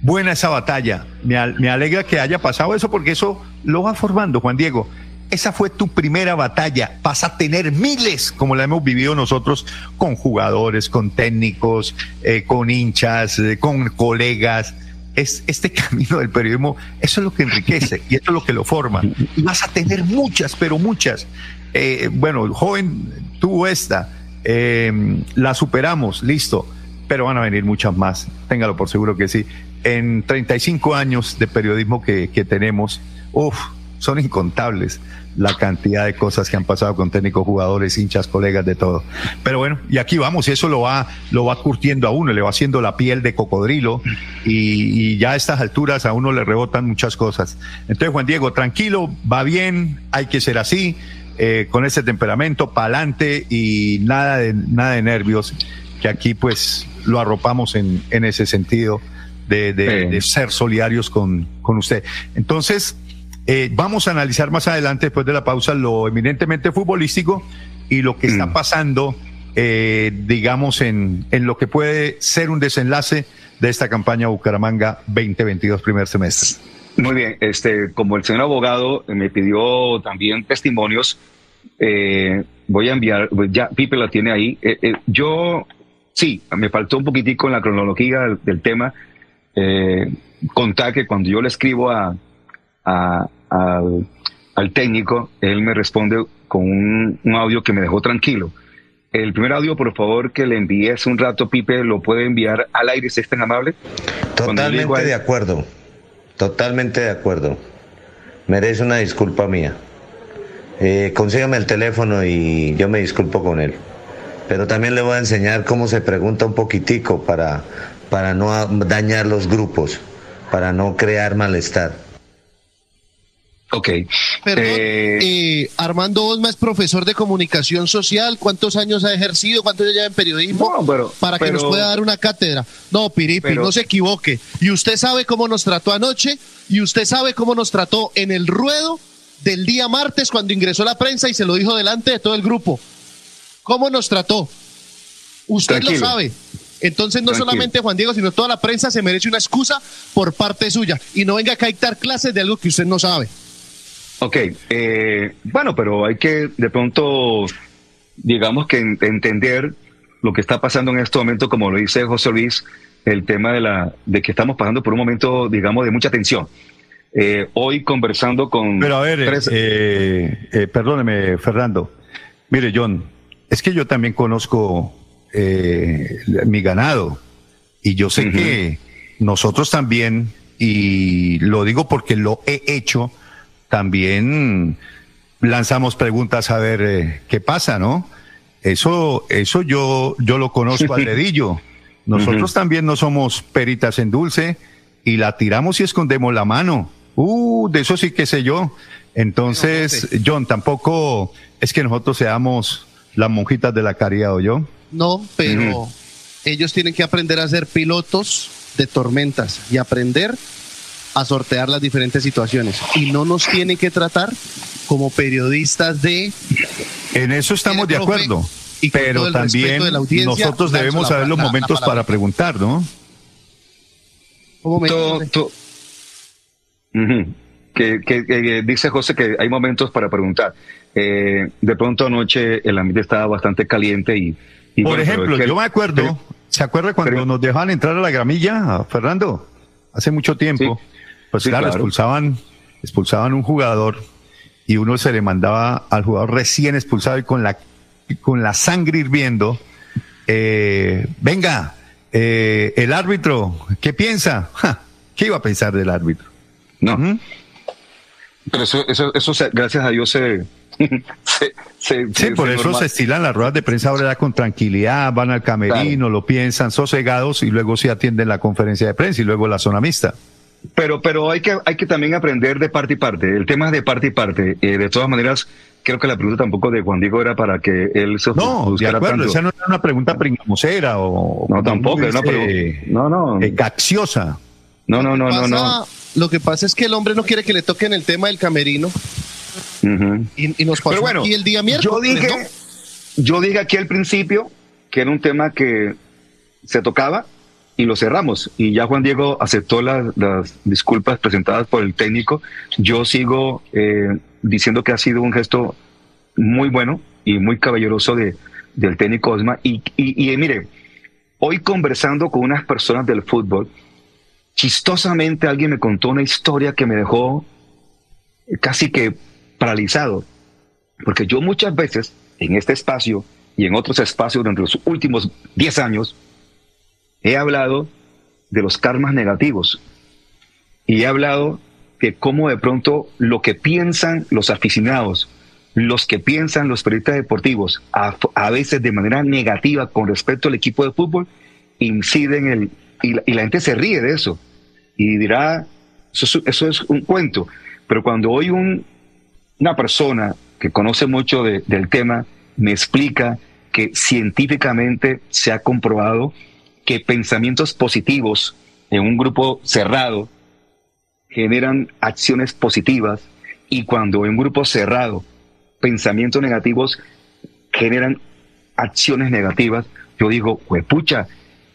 buena esa batalla. Me, alegra que haya pasado eso porque eso lo va formando, Juan Diego. Esa fue tu primera batalla. Vas a tener miles, como la hemos vivido nosotros, con jugadores, con técnicos, eh, con hinchas, eh, con colegas es este camino del periodismo, eso es lo que enriquece y eso es lo que lo forma. Y vas a tener muchas, pero muchas. Eh, bueno, joven tuvo esta, em, la superamos, listo, pero van a venir muchas más, téngalo por seguro que sí. En 35 años de periodismo que, que tenemos, uff, son incontables la cantidad de cosas que han pasado con técnicos, jugadores, hinchas, colegas, de todo. Pero bueno, y aquí vamos, y eso lo va, lo va curtiendo a uno, le va haciendo la piel de cocodrilo, y, ya a estas alturas a uno le rebotan muchas cosas. Entonces, Juan Diego, tranquilo, va bien, hay que ser así, eh, con ese temperamento, pa'lante y nada de, nada de nervios, que aquí pues lo arropamos en, en ese sentido de, de ser solidarios con, con usted. Entonces, eh, vamos a analizar más adelante, después de la pausa, lo eminentemente futbolístico y lo que está mm. pasando, eh, digamos, en, en lo que puede ser un desenlace de esta campaña Bucaramanga 2022 primer semestre. Muy bien, este, como el señor abogado me pidió también testimonios, Eh, voy a enviar, pues ya Pipe la tiene ahí. Eh, eh, yo, sí, me faltó un poquitico en la cronología del, tema. contar que cuando yo le escribo a, al, técnico, él me responde con un, audio que me dejó tranquilo. El primer audio, por favor, que le envíe hace un rato, Pipe, lo puede enviar al aire, si es tan amable. Totalmente de acuerdo. Totalmente de acuerdo. Merece una disculpa mía. Eh, consígame el teléfono y yo me disculpo con él. Pero también le voy a enseñar cómo se pregunta un poquitico para, para no dañar los grupos, para no crear malestar. Ok. Perdón, eh, eh, Armando Osma es profesor de comunicación social. ¿Cuántos años ha ejercido? ¿Cuántos lleva en periodismo? para que nos pueda dar una cátedra. No, Piripi, no se equivoque. Y usted sabe cómo nos trató anoche y usted sabe cómo nos trató en el ruedo del día martes cuando ingresó la prensa y se lo dijo delante de todo el grupo. ¿Cómo nos trató? Usted lo sabe. Entonces no solamente Juan Diego, sino toda la prensa se merece una excusa por parte suya. Y no venga acá a dictar clases de algo que usted no sabe. Ok, eh, bueno, pero hay que de pronto, digamos que entender lo que está pasando en este momento, como lo dice José Luis, el tema de, la, de que estamos pasando por un momento, digamos, de mucha tensión. Eh, hoy conversando con... Pero a ver, eh, eh, perdóneme, Fernando. Mire, John, es que yo también conozco mi ganado y yo sé que nosotros también, y lo digo porque lo he hecho, también lanzamos preguntas a ver qué pasa, ¿no? Eso, eso yo, yo lo conozco al dedillo. Nosotros también no somos peritas en dulce y la tiramos y escondemos la mano. Uh, de eso sí que sé yo. Entonces, John, tampoco es que nosotros seamos las monjitas de la caridad, ¿o yo? No, pero ellos tienen que aprender a ser pilotos de tormentas y aprender a sortear las diferentes situaciones. Y no nos tienen que tratar como periodistas de... En eso estamos de acuerdo. pero también nosotros debemos saber los momentos para preguntar, ¿no? que, dice José que hay momentos para preguntar. Eh, de pronto anoche el ambiente estaba bastante caliente y... Por ejemplo, yo me acuerdo, ¿se acuerda cuando nos dejaban entrar a la gramilla, Fernando? Hace mucho tiempo. Pues claro, expulsaban, expulsaban un jugador y uno se le mandaba al jugador recién expulsado y con la, con la sangre hirviendo. Eh, venga, eh, el árbitro, ¿qué piensa? ¿Qué iba a pensar del árbitro? No. Pero eso, eso, eso, gracias a Dios se, sí, por eso se estilan las ruedas de prensa ahora con tranquilidad, van al camerino, lo piensan sosegados y luego se atienden la conferencia de prensa y luego la zona mixta. Pero, pero hay que, hay que también aprender de parte y parte. El tema es de parte y parte. Eh, de todas maneras, creo que la pregunta tampoco de Juan Diego era para que él se No, de acuerdo, esa no era una pregunta pringamosera o. No, tampoco, era una pregunta. No, no. Eh, gaxiosa. No, no, no, no, no. Lo que pasa es que el hombre no quiere que le toquen el tema del camerino. y, nos pasó bueno, aquí el día miércoles. Yo dije, yo dije aquí al principio que era un tema que se tocaba y lo cerramos. Y ya Juan Diego aceptó las, disculpas presentadas por el técnico. Yo sigo eh, diciendo que ha sido un gesto muy bueno y muy caballeroso de, del técnico Osma. Y, y, y mire, hoy conversando con unas personas del fútbol, chistosamente alguien me contó una historia que me dejó casi que paralizado, porque yo muchas veces en este espacio y en otros espacios durante los últimos 10 años he hablado de los karmas negativos y he hablado de cómo de pronto lo que piensan los aficionados, los que piensan los periodistas deportivos, a, veces de manera negativa con respecto al equipo de fútbol, inciden en el y la, gente se ríe de eso y dirá, eso, es un cuento. Pero cuando hoy un, una persona que conoce mucho del tema me explica que científicamente se ha comprobado que pensamientos positivos en un grupo cerrado generan acciones positivas y cuando en un grupo cerrado pensamientos negativos generan acciones negativas, yo digo, pucha,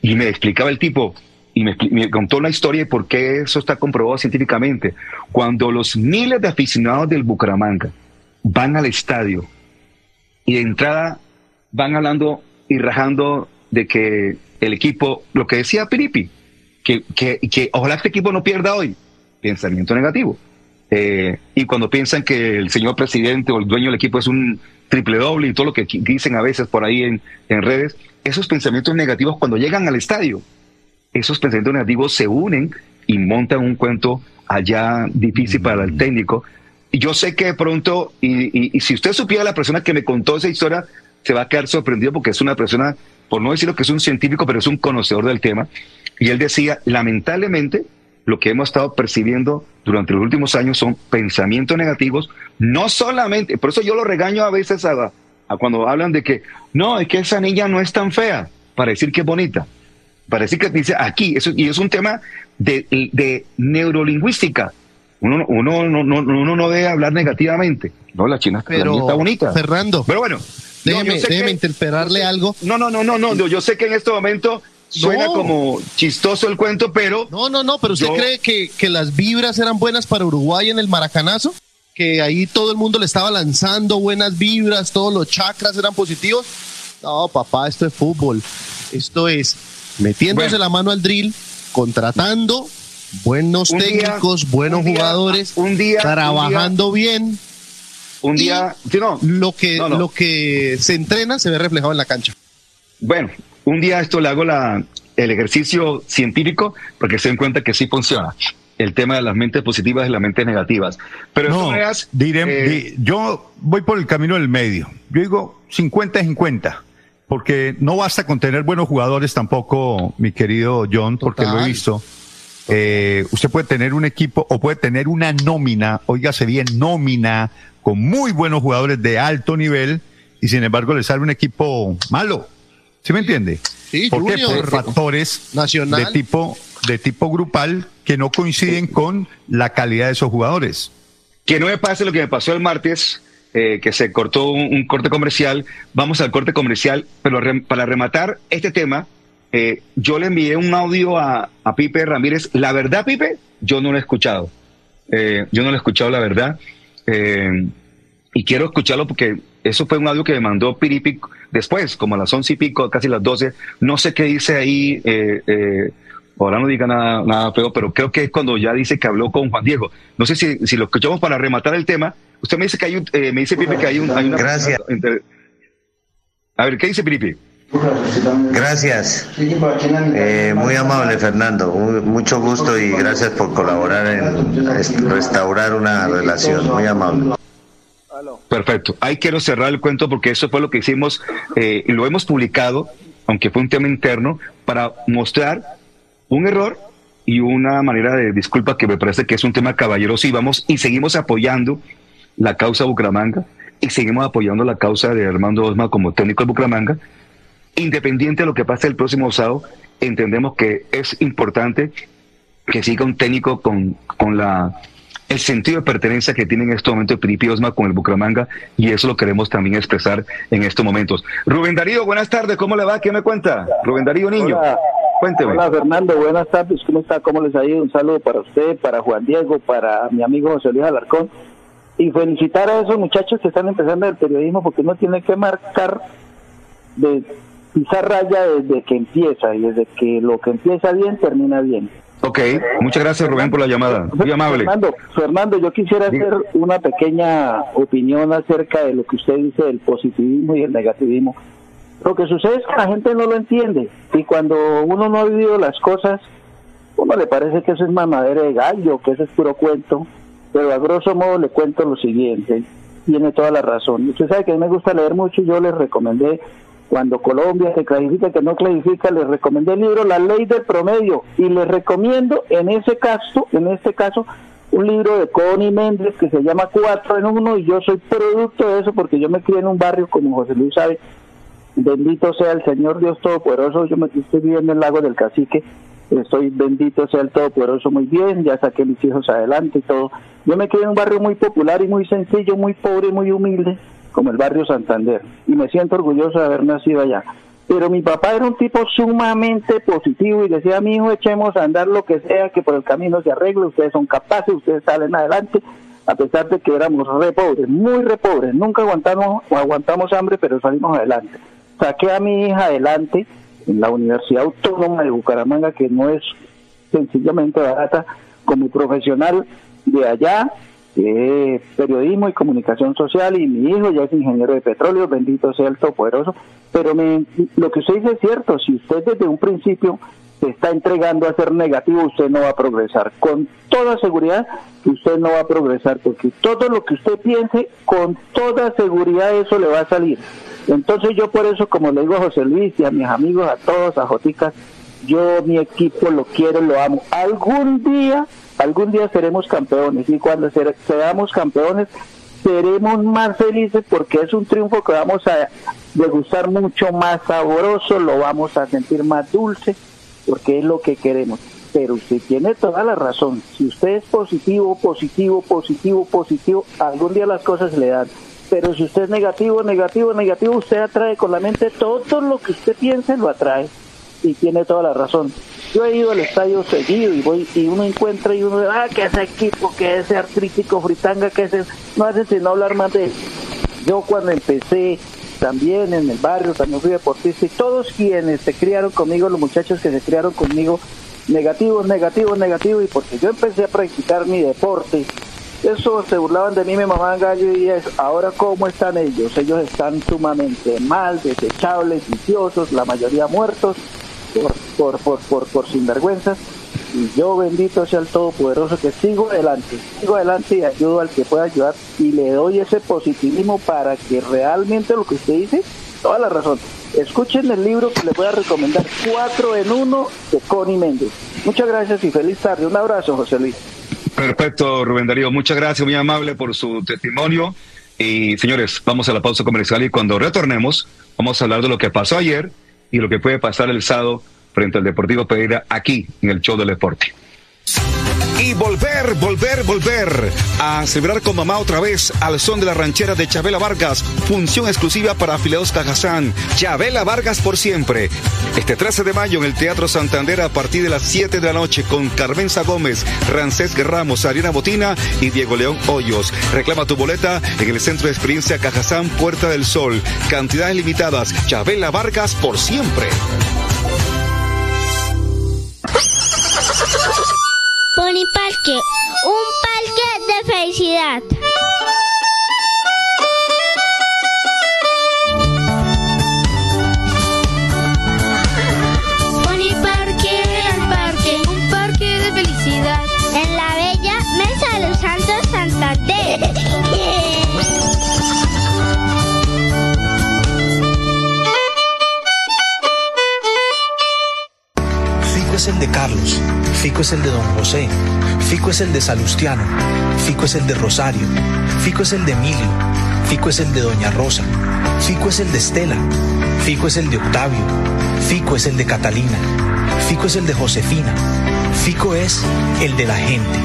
y me explicaba el tipo, y me, contó la historia de por qué eso está comprobado científicamente. Cuando los miles de aficionados del Bucaramanga van al estadio y de entrada van hablando y rajando de que el equipo, lo que decía Piripi, que, que, que ojalá este equipo no pierda hoy, pensamiento negativo. Eh, y cuando piensan que el señor presidente o el dueño del equipo es un triple doble y todo lo que dicen a veces por ahí en, en redes, esos pensamientos negativos cuando llegan al estadio, esos pensamientos negativos se unen y montan un cuento allá difícil para el técnico. Y yo sé que de pronto, y, y, si usted supiera la persona que me contó esa historia, se va a quedar sorprendido porque es una persona, por no decirlo que es un científico, pero es un conocedor del tema. Y él decía, lamentablemente, lo que hemos estado percibiendo durante los últimos años son pensamientos negativos, no solamente, por eso yo lo regaño a veces a, a cuando hablan de que, no, es que esa niña no es tan fea, para decir que es bonita, para decir que dice aquí, eso, y es un tema de, de neurolingüística. Uno, uno, uno, uno, no debe hablar negativamente. No, la china Pero, está bonita. Fernando. Pero bueno. Déjeme, déjeme interpelarle algo. No, no, no, no, no. Yo sé que en este momento suena No. como chistoso el cuento, pero No, no, no, pero ¿usted Yo- cree que, que las vibras eran buenas para Uruguay en el Maracanazo? Que ahí todo el mundo le estaba lanzando buenas vibras, todos los chakras eran positivos. No, papá, esto es fútbol. Esto es metiéndose Bueno. la mano al drill, contratando buenos Un día- técnicos, buenos un día- jugadores, un día- trabajando bien. Un día, sí, no, Lo que, No, no. lo que se entrena se ve reflejado en la cancha. Bueno, un día esto le hago la, el ejercicio científico porque se den cuenta que sí funciona. El tema de las mentes positivas y las mentes negativas. Pero No, todas maneras, diré- eh, di- yo voy por el camino del medio. Yo digo 50-50, porque no basta con tener buenos jugadores tampoco, mi querido John, porque lo he visto. Eh, usted puede tener un equipo o puede tener una nómina, óigase bien, nómina, con muy buenos jugadores de alto nivel, y sin embargo le sale un equipo malo. ¿Sí me entiende? Sí, ¿Por qué? Junior, Por factores Nacional. de tipo, de tipo grupal que no coinciden con la calidad de esos jugadores. que no me pase lo que me pasó el martes, eh, que se cortó un, un corte comercial. Vamos al corte comercial, pero para rematar este tema, eh, yo le envié un audio a, a Pipe Ramírez. La verdad, Pipe, yo no lo he escuchado. Eh, yo no lo he escuchado, la verdad. Eh, y quiero escucharlo porque eso fue un audio que me mandó Piripi después, como a las once y pico, casi las doce. No sé qué dice ahí. Eh, eh, Ahora no diga nada, nada feo, pero creo que es cuando ya dice que habló con Juan Diego. No sé si, si lo escuchamos para rematar el tema. Usted me dice que hay un, eh, me dice Pipe que hay, un, hay una. Gracias. a ver, ¿qué dice Pipe? Gracias. Eh, muy amable, Fernando. Mucho gusto y gracias por colaborar en est- restaurar una relación. Muy amable. Perfecto. Ahí quiero cerrar el cuento porque eso fue lo que hicimos eh, y lo hemos publicado, aunque fue un tema interno, para mostrar un error y una manera de disculpa que me parece que es un tema caballeroso y vamos y seguimos apoyando la causa Bucaramanga y seguimos apoyando la causa de Armando Osma como técnico de Bucaramanga. Independiente de lo que pase el próximo sábado, entendemos que es importante que siga un técnico con, con la el sentido de pertenencia que tiene en este momento Felipe Osma con el Bucaramanga y eso lo queremos también expresar en estos momentos. Rubén Darío, buenas tardes, ¿cómo le va? ¿Qué me cuenta? Rubén Darío Niño, Hola. cuénteme. Hola Fernando, buenas tardes, ¿cómo está? ¿Cómo les ha ido? Un saludo para usted, para Juan Diego, para mi amigo José Luis Alarcón y felicitar a esos muchachos que están empezando el periodismo porque uno tiene que marcar de pisar raya desde que empieza y desde que lo que empieza bien termina bien. Ok, muchas gracias Rubén por la llamada, muy amable. Fernando, Fernando, yo quisiera hacer una pequeña opinión acerca de lo que usted dice del positivismo y el negativismo. Lo que sucede es que la gente no lo entiende y cuando uno no ha vivido las cosas, uno le parece que eso es mamadera de gallo, que eso es puro cuento, pero a grosso modo le cuento lo siguiente, tiene toda la razón. Usted sabe que a mí me gusta leer mucho y yo les recomendé cuando Colombia se clasifica, que no clasifica, les recomendé el libro La Ley del Promedio y les recomiendo en ese caso, en este caso, un libro de Connie Méndez que se llama Cuatro en Uno y yo soy producto de eso porque yo me crié en un barrio como José Luis sabe, bendito sea el Señor Dios Todopoderoso, yo me estoy viviendo en el lago del cacique, estoy bendito sea el Todopoderoso muy bien, ya saqué mis hijos adelante y todo. Yo me crié en un barrio muy popular y muy sencillo, muy pobre y muy humilde, como el barrio Santander, y me siento orgulloso de haber nacido allá. Pero mi papá era un tipo sumamente positivo y decía, mi hijo, echemos a andar lo que sea, que por el camino se arregle, ustedes son capaces, ustedes salen adelante, a pesar de que éramos re pobres, muy re pobres, nunca aguantamos, aguantamos hambre, pero salimos adelante. Saqué a mi hija adelante en la Universidad Autónoma de Bucaramanga, que no es sencillamente barata, como profesional de allá, periodismo y comunicación social, y mi hijo ya es ingeniero de petróleo, bendito sea el Todopoderoso. Pero me, lo que usted dice es cierto, si usted desde un principio se está entregando a ser negativo, usted no va a progresar. Con toda seguridad usted no va a progresar, porque todo lo que usted piense, con toda seguridad eso le va a salir. Entonces yo por eso, como le digo a José Luis y a mis amigos, a todos, a Joticas, yo mi equipo lo quiero, lo amo. Algún día, algún día seremos campeones y cuando seamos campeones seremos más felices porque es un triunfo que vamos a degustar mucho más sabroso, lo vamos a sentir más dulce porque es lo que queremos. Pero usted tiene toda la razón. Si usted es positivo, positivo, positivo, positivo, algún día las cosas le dan. Pero si usted es negativo, negativo, negativo, usted atrae con la mente todo lo que usted piense, lo atrae. Y tiene toda la razón. Yo he ido al estadio seguido y voy y uno encuentra y uno ah, que ese equipo, que ese artrítico fritanga, que ese, no hace sino hablar más de Yo cuando empecé también en el barrio, también fui deportista y todos quienes se criaron conmigo, los muchachos que se criaron conmigo, negativos, negativos, negativos, y porque yo empecé a practicar mi deporte, eso se burlaban de mí, me mamaban gallo y es, ahora cómo están ellos, ellos están sumamente mal, desechables, viciosos, la mayoría muertos por, por, por, por, sinvergüenzas y yo bendito sea el Todopoderoso que sigo adelante, sigo adelante y ayudo al que pueda ayudar y le doy ese positivismo para que realmente lo que usted dice, toda la razón. Escuchen el libro que les voy a recomendar, Cuatro en Uno de Connie Méndez. Muchas gracias y feliz tarde. Un abrazo, José Luis. Perfecto, Rubén Darío. Muchas gracias, muy amable por su testimonio. Y señores, vamos a la pausa comercial y cuando retornemos, vamos a hablar de lo que pasó ayer y lo que puede pasar el sábado frente al Deportivo Pereira aquí en el Show del Deporte. Y volver, volver, volver a celebrar con mamá otra vez al son de la ranchera de Chabela Vargas. Función exclusiva para afiliados Cajazán. Chabela Vargas por siempre. Este 13 de mayo en el Teatro Santander a partir de las 7 de la noche con Carmenza Gómez, Rancés Ramos, Ariana Botina y Diego León Hoyos. Reclama tu boleta en el Centro de Experiencia Cajazán Puerta del Sol. Cantidades limitadas. Chabela Vargas por siempre. Pony Parque, un parque de felicidad. Pony Parque, el parque, un parque de felicidad. En la bella Mesa de los Santos Santander. De Carlos, Fico es el de Don José, Fico es el de Salustiano, Fico es el de Rosario, Fico es el de Emilio, Fico es el de Doña Rosa, Fico es el de Estela, Fico es el de Octavio, Fico es el de Catalina, Fico es el de Josefina, Fico es el de la gente,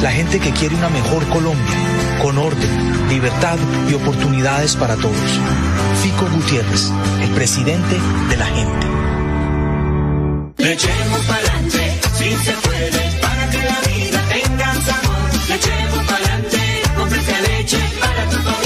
la gente que quiere una mejor Colombia, con orden, libertad y oportunidades para todos. Fico Gutiérrez, el presidente de la gente. Le si se puede, para que la vida tenga sabor. Le echemos pa'lante, con leche, para tu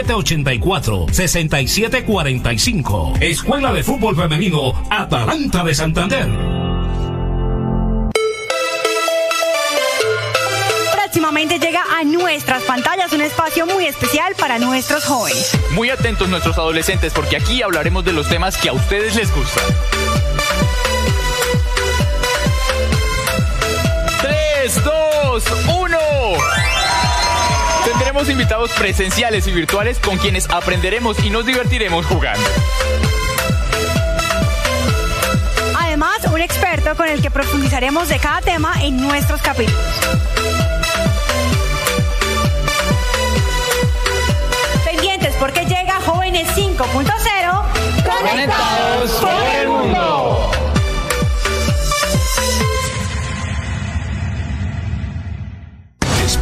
84 67 45. Escuela de Fútbol Femenino Atalanta de Santander. Próximamente llega a nuestras pantallas un espacio muy especial para nuestros jóvenes. Muy atentos nuestros adolescentes porque aquí hablaremos de los temas que a ustedes les gustan. 3, 2, 1. Tendremos invitados presenciales y virtuales con quienes aprenderemos y nos divertiremos jugando. Además, un experto con el que profundizaremos de cada tema en nuestros capítulos. Pendientes porque llega Jóvenes 5.0 Conectados por el Mundo.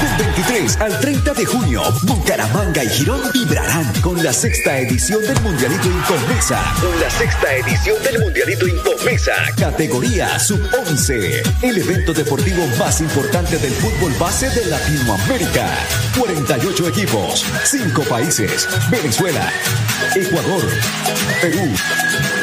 Del 23 al 30 de junio, Bucaramanga y Girón vibrarán con la sexta edición del Mundialito Incomesa. Con la sexta edición del Mundialito Incomesa. Categoría Sub-11. El evento deportivo más importante del fútbol base de Latinoamérica. 48 equipos, 5 países. Venezuela, Ecuador, Perú,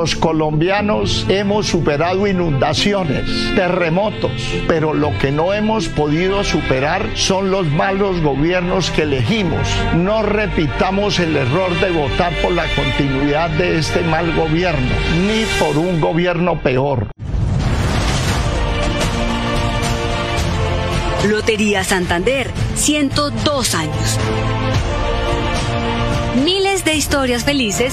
Los colombianos hemos superado inundaciones, terremotos, pero lo que no hemos podido superar son los malos gobiernos que elegimos. No repitamos el error de votar por la continuidad de este mal gobierno, ni por un gobierno peor. Lotería Santander, 102 años. Miles de historias felices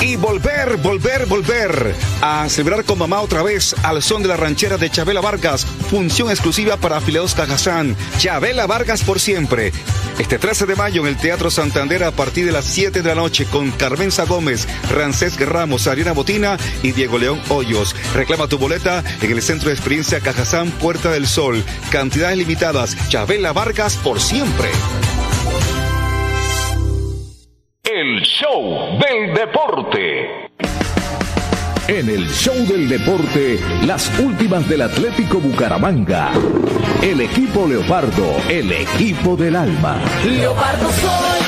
Y volver, volver, volver a celebrar con mamá otra vez al son de la ranchera de Chabela Vargas. Función exclusiva para afiliados Cajazán. Chabela Vargas por siempre. Este 13 de mayo en el Teatro Santander a partir de las 7 de la noche con Carmenza Gómez, Rancés Ramos, Ariana Botina y Diego León Hoyos. Reclama tu boleta en el Centro de Experiencia Cajazán Puerta del Sol. Cantidades limitadas. Chabela Vargas por siempre. El show del deporte. En el show del deporte, las últimas del Atlético Bucaramanga. El equipo Leopardo, el equipo del alma. Leopardo soy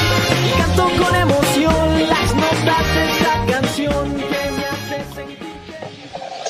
y canto con emoción las notas de esta canción que me hace sentir.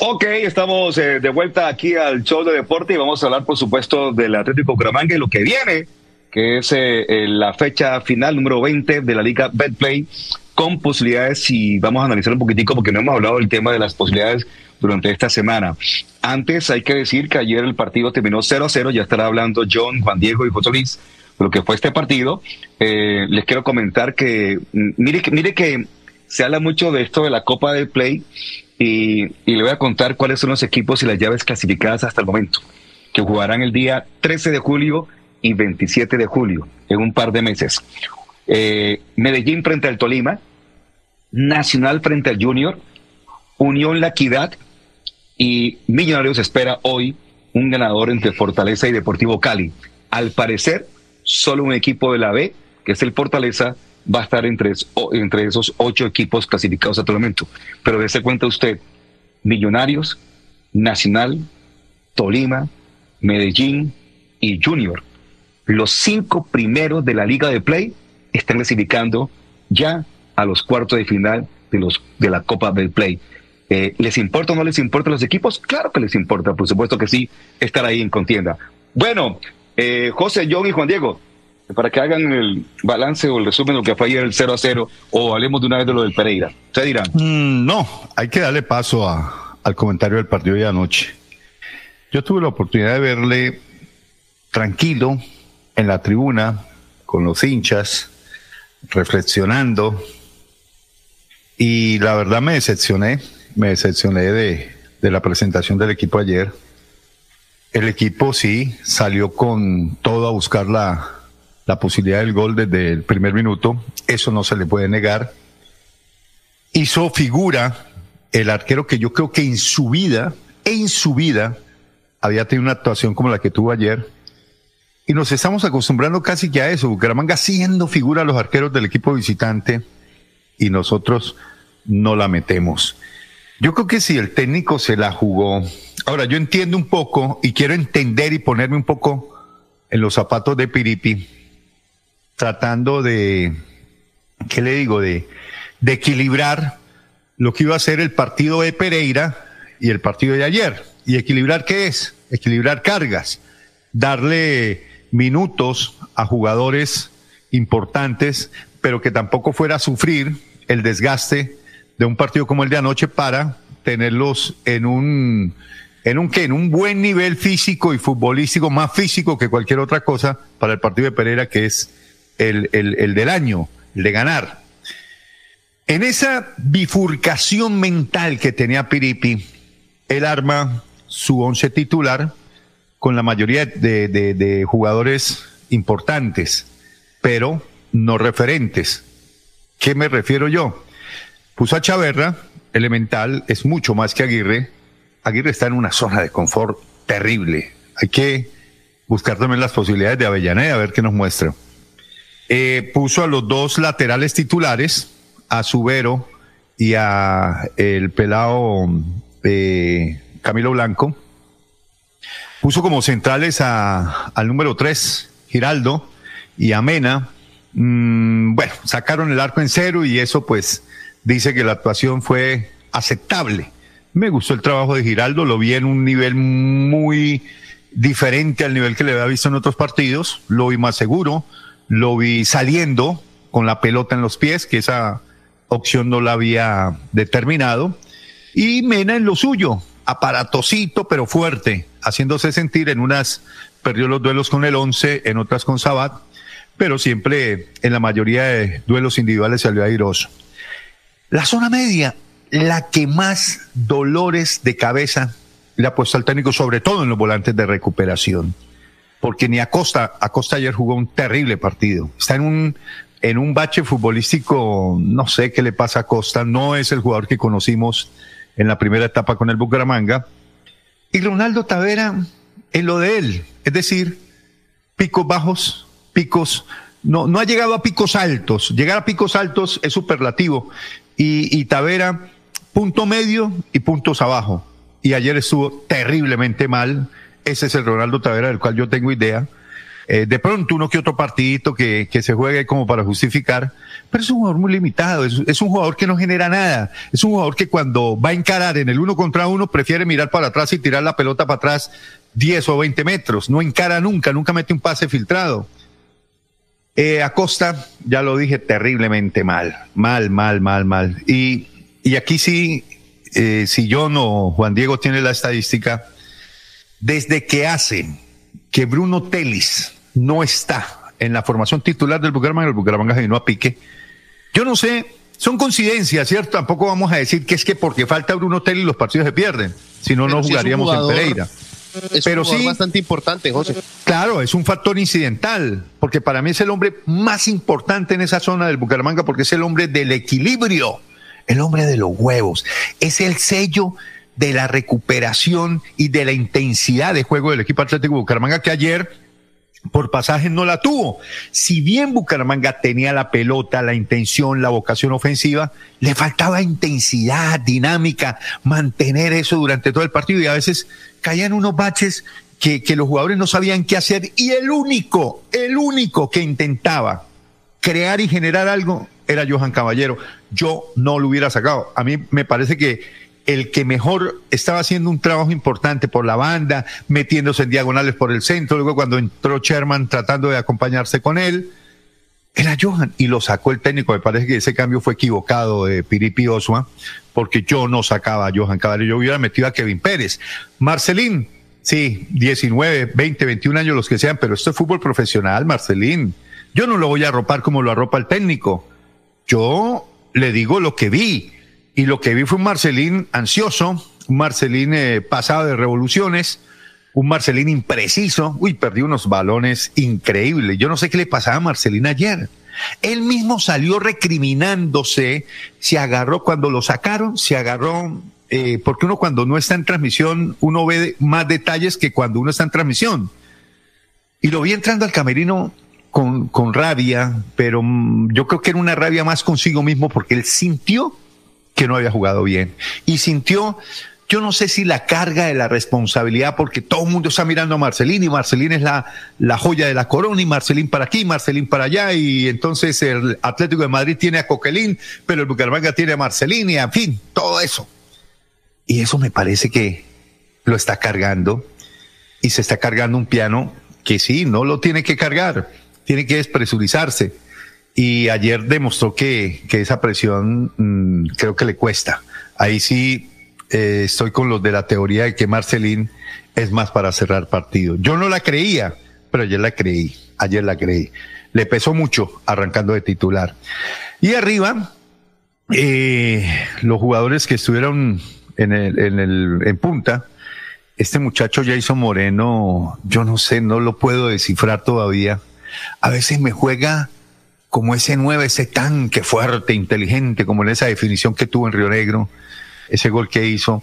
Ok, estamos eh, de vuelta aquí al show de deporte y vamos a hablar, por supuesto, del Atlético Bucaramanga y lo que viene, que es eh, eh, la fecha final número 20 de la Liga Betplay, con posibilidades, y vamos a analizar un poquitico porque no hemos hablado del tema de las posibilidades durante esta semana. Antes hay que decir que ayer el partido terminó 0 a 0, ya estará hablando John, Juan Diego y José Luis lo que fue este partido. Eh, les quiero comentar que, mm, mire, mire que se habla mucho de esto de la Copa del Play y, y le voy a contar cuáles son los equipos y las llaves clasificadas hasta el momento, que jugarán el día 13 de julio y 27 de julio, en un par de meses. Eh, Medellín frente al Tolima, Nacional frente al Junior, Unión La Equidad y Millonarios espera hoy un ganador entre Fortaleza y Deportivo Cali. Al parecer, solo un equipo de la B, que es el Fortaleza, va a estar entre, entre esos ocho equipos clasificados hasta el momento. Pero dése cuenta usted, Millonarios, Nacional, Tolima, Medellín y Junior. Los cinco primeros de la Liga de Play están clasificando ya a los cuartos de final de, los, de la Copa del Play. Eh, ¿Les importa o no les importa a los equipos? Claro que les importa, por supuesto que sí, estar ahí en contienda. Bueno, eh, José, John y Juan Diego, para que hagan el balance o el resumen de lo que fue ayer el 0 a 0 o hablemos de una vez de lo del Pereira. Ustedes dirán. Mm, no, hay que darle paso al comentario del partido de anoche. Yo tuve la oportunidad de verle tranquilo en la tribuna con los hinchas, reflexionando y la verdad me decepcioné, me decepcioné de, de la presentación del equipo ayer. El equipo sí salió con todo a buscar la, la posibilidad del gol desde el primer minuto, eso no se le puede negar. Hizo figura el arquero que yo creo que en su vida, en su vida, había tenido una actuación como la que tuvo ayer. Y nos estamos acostumbrando casi que a eso, Bucaramanga siendo figura a los arqueros del equipo visitante y nosotros no la metemos. Yo creo que si el técnico se la jugó. Ahora, yo entiendo un poco y quiero entender y ponerme un poco en los zapatos de Piripi, tratando de, ¿qué le digo? De, de equilibrar lo que iba a ser el partido de Pereira y el partido de ayer. ¿Y equilibrar qué es? Equilibrar cargas, darle minutos a jugadores importantes, pero que tampoco fuera a sufrir el desgaste de un partido como el de anoche para tenerlos en un en un que en un buen nivel físico y futbolístico más físico que cualquier otra cosa para el partido de Pereira que es el, el, el del año el de ganar. En esa bifurcación mental que tenía Piripi él arma su once titular con la mayoría de, de, jugadores importantes pero no referentes ¿qué me refiero yo? Puso a Chaverra, elemental, es mucho más que Aguirre. Aguirre está en una zona de confort terrible. Hay que buscar también las posibilidades de Avellaneda, a ver qué nos muestra. Eh, puso a los dos laterales titulares, a Subero y a el pelado eh, Camilo Blanco. Puso como centrales a, al número tres, Giraldo, y a Mena. Mm, bueno, sacaron el arco en cero y eso pues dice que la actuación fue aceptable. Me gustó el trabajo de Giraldo, lo vi en un nivel muy diferente al nivel que le había visto en otros partidos, lo vi más seguro, lo vi saliendo con la pelota en los pies, que esa opción no la había determinado, y Mena en lo suyo, aparatosito pero fuerte, haciéndose sentir en unas, perdió los duelos con el 11, en otras con Sabat, pero siempre en la mayoría de duelos individuales salió airoso. La zona media, la que más dolores de cabeza le ha puesto al técnico, sobre todo en los volantes de recuperación. Porque ni Acosta, Acosta ayer jugó un terrible partido. Está en un, en un bache futbolístico, no sé qué le pasa a Acosta, no es el jugador que conocimos en la primera etapa con el Bucaramanga. Y Ronaldo Tavera, en lo de él, es decir, picos bajos, picos, no, no ha llegado a picos altos. Llegar a picos altos es superlativo, y, y Tavera punto medio y puntos abajo. Y ayer estuvo terriblemente mal. Ese es el Ronaldo Tavera del cual yo tengo idea. Eh, de pronto uno que otro partidito que, que se juegue como para justificar, pero es un jugador muy limitado, es, es, un jugador que no genera nada, es un jugador que cuando va a encarar en el uno contra uno prefiere mirar para atrás y tirar la pelota para atrás 10 o 20 metros, no encara nunca, nunca mete un pase filtrado. Eh, Acosta, ya lo dije, terriblemente mal, mal, mal, mal, mal. Y, y aquí sí, eh, si yo no, Juan Diego tiene la estadística, desde que hace que Bruno Telis no está en la formación titular del Bucaramanga, el Bucaramanga se vino a pique. Yo no sé, son coincidencias, ¿cierto? Tampoco vamos a decir que es que porque falta Bruno Telis los partidos se pierden, si no, no jugaríamos jugador, en Pereira. Es Pero un sí, bastante importante, José. Claro, es un factor incidental, porque para mí es el hombre más importante en esa zona del Bucaramanga, porque es el hombre del equilibrio, el hombre de los huevos, es el sello de la recuperación y de la intensidad de juego del equipo Atlético Bucaramanga que ayer por pasajes no la tuvo. Si bien Bucaramanga tenía la pelota, la intención, la vocación ofensiva, le faltaba intensidad, dinámica, mantener eso durante todo el partido y a veces caían unos baches que, que los jugadores no sabían qué hacer y el único, el único que intentaba crear y generar algo era Johan Caballero. Yo no lo hubiera sacado. A mí me parece que el que mejor estaba haciendo un trabajo importante por la banda, metiéndose en diagonales por el centro, luego cuando entró Sherman tratando de acompañarse con él, era Johan y lo sacó el técnico. Me parece que ese cambio fue equivocado de Piripi Osma, porque yo no sacaba a Johan Caballero, yo hubiera metido a Kevin Pérez. Marcelín, sí, 19, 20, 21 años los que sean, pero esto es fútbol profesional, Marcelín. Yo no lo voy a arropar como lo arropa el técnico. Yo le digo lo que vi. Y lo que vi fue un Marcelín ansioso, un Marcelín eh, pasado de revoluciones, un Marcelín impreciso. Uy, perdió unos balones increíbles. Yo no sé qué le pasaba a Marcelín ayer. Él mismo salió recriminándose, se agarró cuando lo sacaron, se agarró, eh, porque uno cuando no está en transmisión, uno ve más detalles que cuando uno está en transmisión. Y lo vi entrando al camerino con, con rabia, pero mm, yo creo que era una rabia más consigo mismo porque él sintió que no había jugado bien y sintió yo no sé si la carga de la responsabilidad, porque todo el mundo está mirando a Marcelín y Marcelín es la, la joya de la corona y Marcelín para aquí, Marcelín para allá y entonces el Atlético de Madrid tiene a Coquelín, pero el Bucaramanga tiene a Marcelín y en fin, todo eso. Y eso me parece que lo está cargando y se está cargando un piano que sí, no lo tiene que cargar, tiene que despresurizarse. Y ayer demostró que, que esa presión mm, creo que le cuesta. Ahí sí eh, estoy con los de la teoría de que Marcelín es más para cerrar partido. Yo no la creía, pero ayer la creí, ayer la creí. Le pesó mucho arrancando de titular. Y arriba, eh, los jugadores que estuvieron en en en punta, este muchacho Jason Moreno, yo no sé, no lo puedo descifrar todavía. A veces me juega como ese nueve, ese tanque fuerte, inteligente, como en esa definición que tuvo en Río Negro ese gol que hizo.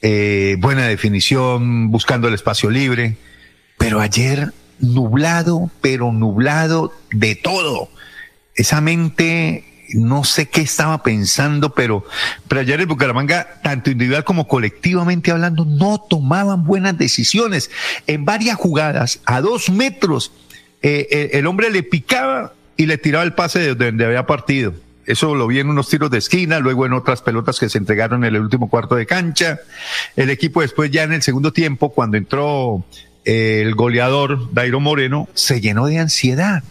Eh, buena definición, buscando el espacio libre. Pero ayer nublado, pero nublado de todo. Esa mente, no sé qué estaba pensando, pero, pero ayer el Bucaramanga, tanto individual como colectivamente hablando, no tomaban buenas decisiones. En varias jugadas, a dos metros, eh, el hombre le picaba y le tiraba el pase de donde había partido eso lo vi en unos tiros de esquina, luego en otras pelotas que se entregaron en el último cuarto de cancha. El equipo después ya en el segundo tiempo, cuando entró eh, el goleador Dairo Moreno, se llenó de ansiedad.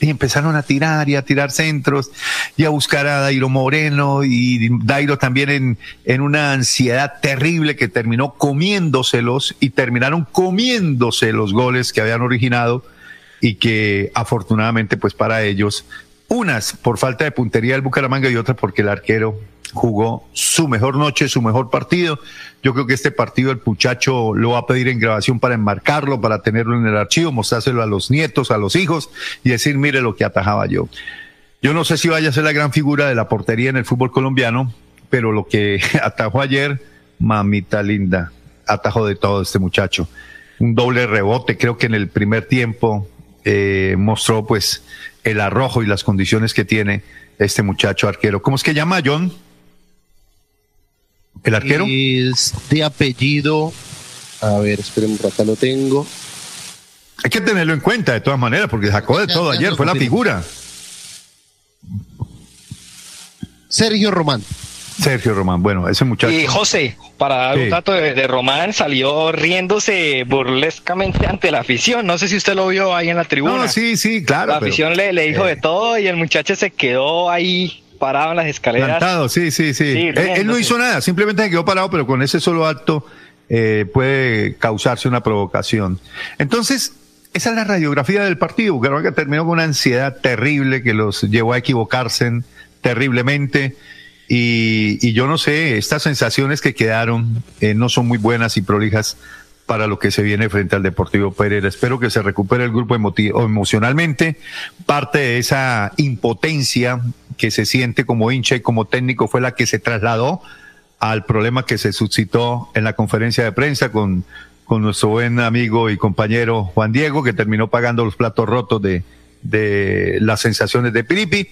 Y empezaron a tirar y a tirar centros y a buscar a Dairo Moreno y Dairo también en, en una ansiedad terrible que terminó comiéndoselos y terminaron comiéndose los goles que habían originado y que afortunadamente pues para ellos unas por falta de puntería del Bucaramanga y otras porque el arquero jugó su mejor noche, su mejor partido. Yo creo que este partido el muchacho lo va a pedir en grabación para enmarcarlo, para tenerlo en el archivo, mostrárselo a los nietos, a los hijos y decir, mire lo que atajaba yo. Yo no sé si vaya a ser la gran figura de la portería en el fútbol colombiano, pero lo que atajó ayer, mamita linda, atajó de todo este muchacho. Un doble rebote, creo que en el primer tiempo eh, mostró pues el arrojo y las condiciones que tiene este muchacho arquero. ¿Cómo es que llama John? ¿El arquero? Es de apellido. A ver, esperen, acá lo tengo. Hay que tenerlo en cuenta de todas maneras, porque sacó de todo ayer, fue la figura. Sergio Román. Sergio Román, bueno, ese muchacho. Y José, para dar un dato de, de, Román, salió riéndose burlescamente ante la afición. No sé si usted lo vio ahí en la tribuna. No, sí, sí, claro. La afición le, le, dijo eh. de todo y el muchacho se quedó ahí parado en las escaleras. Plantado, sí, sí, sí. sí él, él, no hizo nada, simplemente se quedó parado, pero con ese solo acto eh, puede causarse una provocación. Entonces, esa es la radiografía del partido. que terminó con una ansiedad terrible que los llevó a equivocarse terriblemente. Y, yo no sé, estas sensaciones que quedaron eh, no son muy buenas y prolijas para lo que se viene frente al Deportivo Pereira. Espero que se recupere el grupo emocionalmente. Parte de esa impotencia que se siente como hincha y como técnico fue la que se trasladó al problema que se suscitó en la conferencia de prensa con, con nuestro buen amigo y compañero Juan Diego, que terminó pagando los platos rotos de, de las sensaciones de Piripi.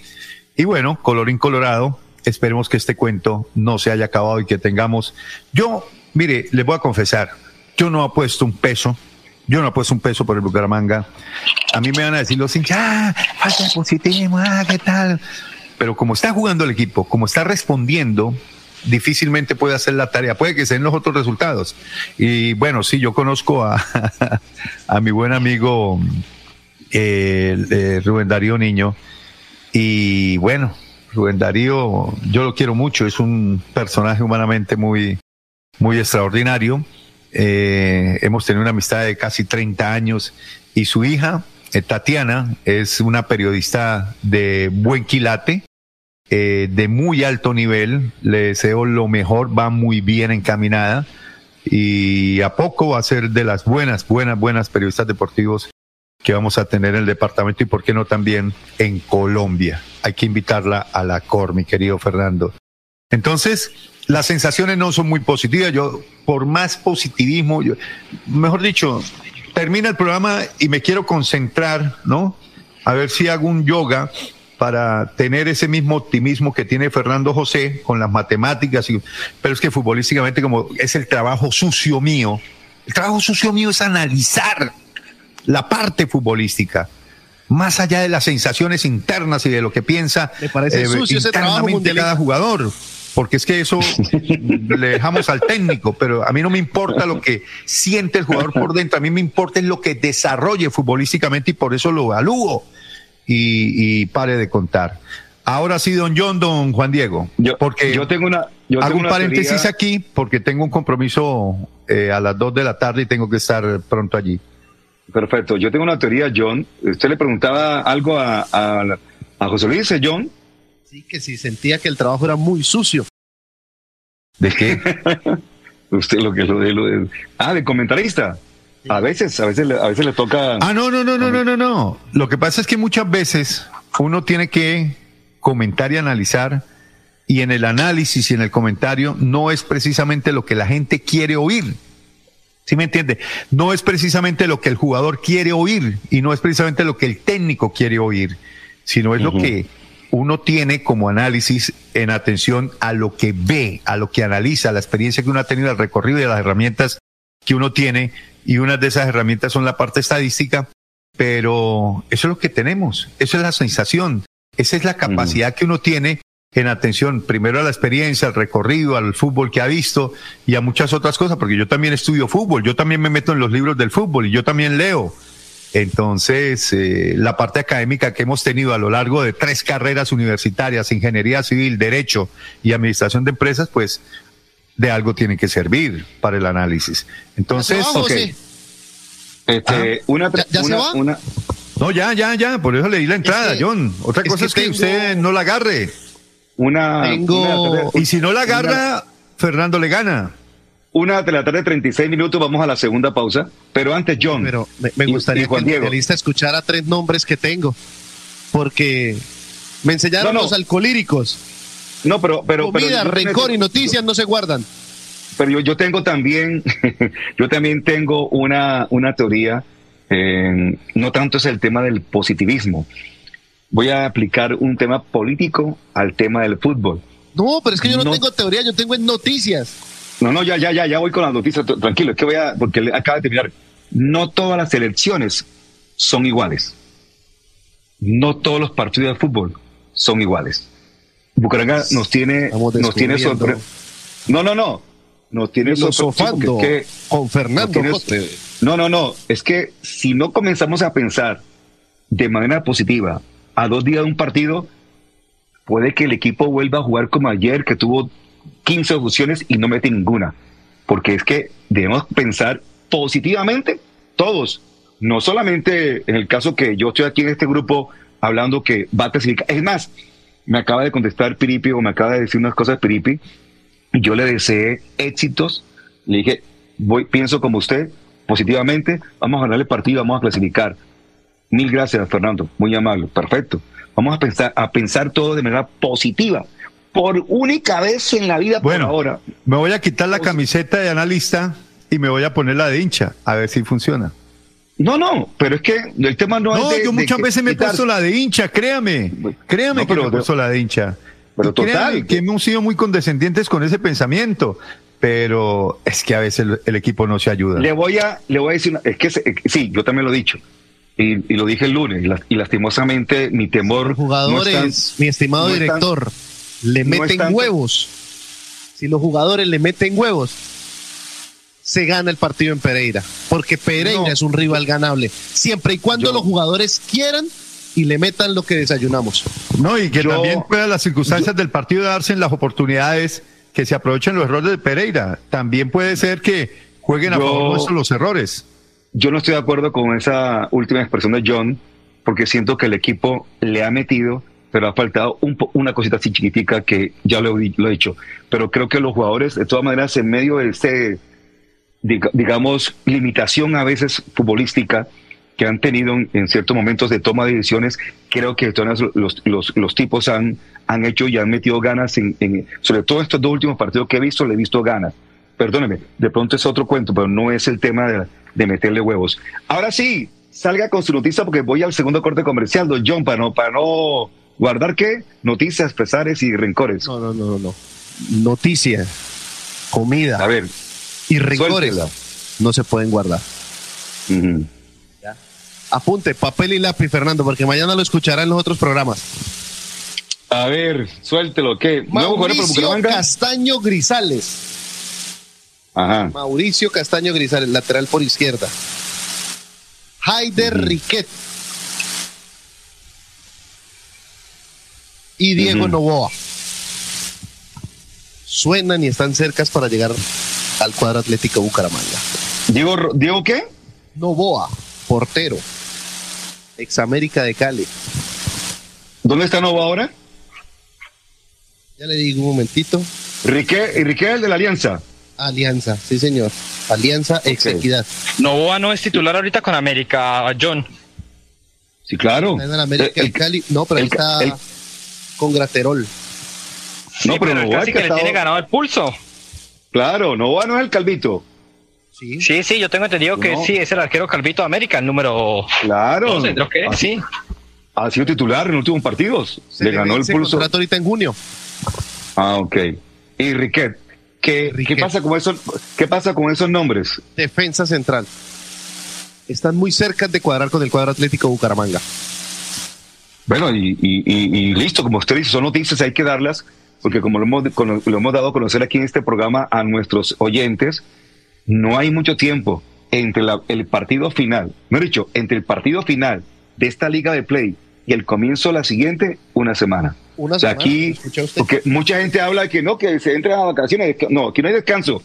Y bueno, colorín colorado, esperemos que este cuento no se haya acabado y que tengamos. Yo, mire, les voy a confesar, yo no apuesto un peso, yo no apuesto un peso por el Bucaramanga. A mí me van a decir los hinchas, ah, falta positivo, ah, ¿qué tal? Pero como está jugando el equipo, como está respondiendo, difícilmente puede hacer la tarea. Puede que sean los otros resultados. Y bueno, sí, yo conozco a, a mi buen amigo eh, eh, Rubén Darío Niño. Y bueno, Rubén Darío, yo lo quiero mucho, es un personaje humanamente muy, muy extraordinario. Eh, hemos tenido una amistad de casi 30 años y su hija, eh, Tatiana, es una periodista de buen quilate, eh, de muy alto nivel. Le deseo lo mejor, va muy bien encaminada y a poco va a ser de las buenas, buenas, buenas periodistas deportivos que vamos a tener en el departamento y por qué no también en Colombia. Hay que invitarla a la COR, mi querido Fernando. Entonces, las sensaciones no son muy positivas. Yo, por más positivismo, mejor dicho, termina el programa y me quiero concentrar, ¿no? A ver si hago un yoga para tener ese mismo optimismo que tiene Fernando José con las matemáticas, y, pero es que futbolísticamente como es el trabajo sucio mío, el trabajo sucio mío es analizar la parte futbolística, más allá de las sensaciones internas y de lo que piensa parece sucio internamente cada jugador. Porque es que eso le dejamos al técnico, pero a mí no me importa lo que siente el jugador por dentro, a mí me importa es lo que desarrolle futbolísticamente y por eso lo evalúo y, y pare de contar. Ahora sí, don John, don Juan Diego. porque yo tengo una. Yo hago tengo un una paréntesis teoría- aquí porque tengo un compromiso eh, a las 2 de la tarde y tengo que estar pronto allí. Perfecto. Yo tengo una teoría, John. Usted le preguntaba algo a, a, a José Luis, ¿eh, John. Sí, que si sentía que el trabajo era muy sucio. ¿De qué? Usted lo que lo de, lo de- ah, de comentarista. A veces, a veces, le- a veces le toca. Ah, no, no, no, no, no, no, no. Lo que pasa es que muchas veces uno tiene que comentar y analizar y en el análisis y en el comentario no es precisamente lo que la gente quiere oír. ¿Sí me entiende? No es precisamente lo que el jugador quiere oír y no es precisamente lo que el técnico quiere oír, sino es lo que uno tiene como análisis en atención a lo que ve, a lo que analiza, a la experiencia que uno ha tenido, el recorrido y las herramientas que uno tiene. Y una de esas herramientas son la parte estadística, pero eso es lo que tenemos, eso es la sensación, esa es la capacidad que uno tiene en atención primero a la experiencia, al recorrido, al fútbol que ha visto y a muchas otras cosas, porque yo también estudio fútbol, yo también me meto en los libros del fútbol y yo también leo. Entonces, eh, la parte académica que hemos tenido a lo largo de tres carreras universitarias, ingeniería civil, derecho y administración de empresas, pues de algo tiene que servir para el análisis. Entonces, ¿Ya se va? Este, una, ¿Ya- ya se va? una- No, ya, ya, ya, por eso leí la entrada, que- John. Otra es cosa que es que tengo- usted no la agarre. Una, Tengo- una- Y si no la agarra, Fernando le gana. Una de la tarde, 36 minutos, vamos a la segunda pausa. Pero antes, John. Pero me, me y- gustaría y Juan que el escuchara tres nombres que tengo. Porque me enseñaron No, no. los alcohólicos. No, pero, pero, pero Comida, yo rencor y noticias no se guardan. Pero yo, yo tengo también, yo también tengo una, una teoría, eh, no tanto es el tema del positivismo. Voy a aplicar un tema político al tema del fútbol. No, pero es que yo no, No. tengo teoría, yo tengo en noticias. No, no, ya, ya, ya, ya voy con las noticias. Tranquilo, es que voy a, porque acaba de terminar. No todas las elecciones son iguales. No todos los partidos de fútbol son iguales. Bucaramanga nos tiene, nos tiene sorpre- No, no, no. Nos tiene Filosofando sorpre- sí, porque es que- con Fernando nos tiene- Cote. No, no, no. Es que si no comenzamos a pensar de manera positiva a dos días de un partido, puede que el equipo vuelva a jugar como ayer, que tuvo 15 opciones y no mete ninguna. Porque es que debemos pensar positivamente todos. No solamente en el caso que yo estoy aquí en este grupo hablando que va a clasificar. Es más, me acaba de contestar Piripi o me acaba de decir unas cosas Piripi. Yo le deseé éxitos. Le dije, voy, pienso como usted, positivamente, vamos a ganar el partido, vamos a clasificar. Mil gracias, Fernando. Muy amable. Perfecto. Vamos a pensar, a pensar todo de manera positiva. Por única vez en la vida Bueno, por ahora. Me voy a quitar la camiseta de analista y me voy a poner la de hincha, a ver si funciona. No, no, pero es que el tema no, No, es de- yo de muchas que- veme he puesto la de hincha, créame. Créame No, que pero me he puesto la de hincha. pero Y créame total. que hemos sido muy condescendientes con ese pensamiento, pero es que a veces el, el equipo no se ayuda. Le voy a, le voy a decir, una- es que se- eh, sí, yo también lo he dicho. Y, y lo dije el lunes, y, las- y lastimosamente mi temor. Jugadores, no es tan- mi estimado no director, le meten huevos. si los jugadores le meten huevos, se gana el partido en Pereira, porque Pereira es un rival ganable, siempre y cuando los jugadores quieran y le metan lo que desayunamos. No, y que también puedan las circunstancias del partido darse en las oportunidades que se aprovechen los errores de Pereira. También puede ser que jueguen a Yo- favor nuestro los errores. Yo no estoy de acuerdo con esa última expresión de John, porque siento que el equipo le ha metido, pero ha faltado un una cosita así chiquitica que ya lo, he dicho. Pero creo que los jugadores, de todas maneras, en medio de diga- digamos, limitación a veces futbolística que han tenido en, ciertos momentos de toma de decisiones, creo que los, los tipos han, han hecho y han metido ganas en, en- sobre todo estos dos últimos partidos que he visto, le he visto ganas. Perdóneme, de pronto es otro cuento, pero no es el tema de, de meterle huevos. Ahora sí, salga con su noticia porque voy al segundo corte comercial, don John, para no, para no guardar qué, noticias, pesares y rencores. No, no, no, no. Noticia, comida A ver, y rencores suéltela. no se pueden guardar. Apunte, papel y lápiz, Fernando, porque mañana lo escuchará en los otros programas. A ver, suéltelo, ¿qué? ¿Nuevo jugador para Mauricio? Castaño Grisales. Ajá. Mauricio Castaño Grisales, lateral por izquierda. Haider Riquet. Y Diego. Novoa. Suenan y están cercas para llegar al cuadro Atlético Bucaramanga. Diego, ¿Diego qué? Novoa, portero. Ex América de Cali. ¿Dónde está Novo ahora? Ya le digo un momentito. Riqué es el de la Alianza. Alianza, sí señor. Alianza Ex Equidad. Novoa no es titular ahorita con América, John. Sí, claro. Está en el América El- de Cali. No, pero ahí el ca- está con Graterol. No, pero pero Novoa casi que le tiene ganado el pulso. Claro, Novoa no es el Calvito. Sí. Sí, sí, yo tengo entendido que sí, es el arquero Calvito de América, el número Claro. 12, creo que sí. Ha sido titular en los últimos partidos. Se le le ganó el pulso. contrato ahorita en junio. Ah, ok. Y Riquet, ¿qué. ¿qué, pasa con esos, ¿qué pasa con esos nombres? Defensa central. Están muy cerca de cuadrar con el cuadro Atlético Bucaramanga. Bueno, y, y- y- y listo, como usted dice, son noticias, hay que darlas, porque como lo hemos, lo hemos dado a conocer aquí en este programa a nuestros oyentes, no hay mucho tiempo entre la- el partido final, no he dicho, entre el partido final de esta liga de play y el comienzo de la siguiente, una semana. Una semana, aquí, porque mucha gente habla de que no, que se entran a vacaciones. No, aquí no hay descanso.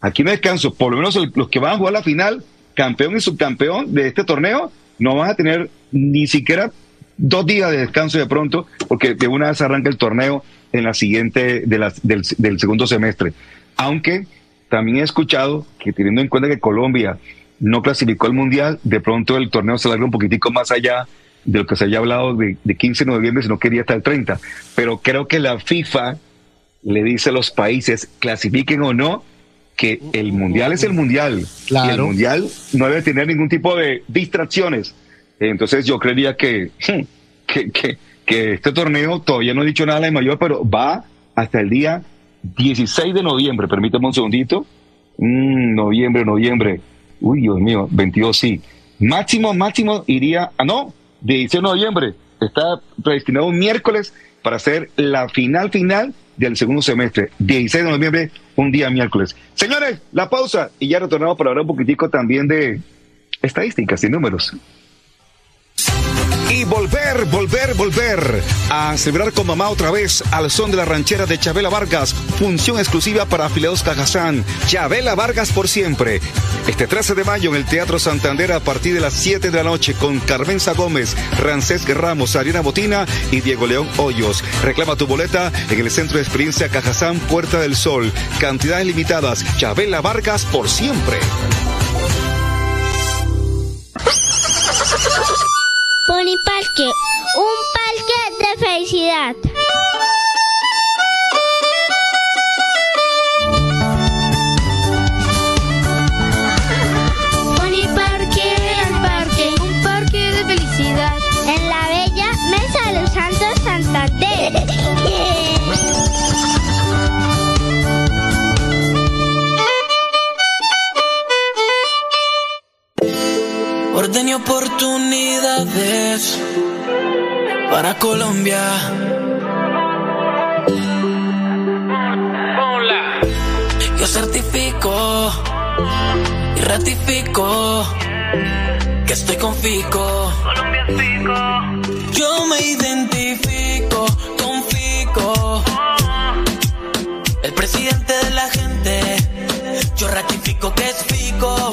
Aquí no hay descanso. Por lo menos los que van a jugar la final, campeón y subcampeón de este torneo, no van a tener ni siquiera dos días de descanso de pronto, porque de una vez arranca el torneo en la siguiente de las- del, del segundo semestre. Aunque también he escuchado que teniendo en cuenta que Colombia no clasificó al Mundial, de pronto el torneo se larga un poquitico más allá de lo que se haya hablado de, de 15 de noviembre, si no quería hasta el 30. Pero creo que la FIFA le dice a los países, clasifiquen o no, que el Mundial es el Mundial. Claro. Y el Mundial no debe tener ningún tipo de distracciones. Entonces yo creería que, que, que, que este torneo todavía no he dicho nada de mayor, pero va hasta el día 16 de noviembre. Permítame un segundito. Mm, noviembre, noviembre. Uy, Dios mío, 22 sí. Máximo, máximo iría, ah, no, 16 de noviembre. Está predestinado un miércoles para hacer la final final del segundo semestre. 16 de noviembre, un día miércoles. Señores, la pausa y ya retornamos para hablar un poquitico también de estadísticas y números. Y volver, volver, volver a celebrar con mamá otra vez al son de la ranchera de Chabela Vargas. Función exclusiva para afiliados Cajazán. Chabela Vargas por siempre. Este 13 de mayo en el Teatro Santander a partir de las 7 de la noche con Carmenza Gómez, Rancés Ramos, Ariana Botina y Diego León Hoyos. Reclama tu boleta en el Centro de Experiencia Cajazán Puerta del Sol. Cantidades limitadas. Chabela Vargas por siempre. Un parque de felicidad. Oportunidades para Colombia. certifico y ratifico que estoy con Fico. Yo me identifico con Fico. El presidente de la gente. Yo ratifico que es Fico.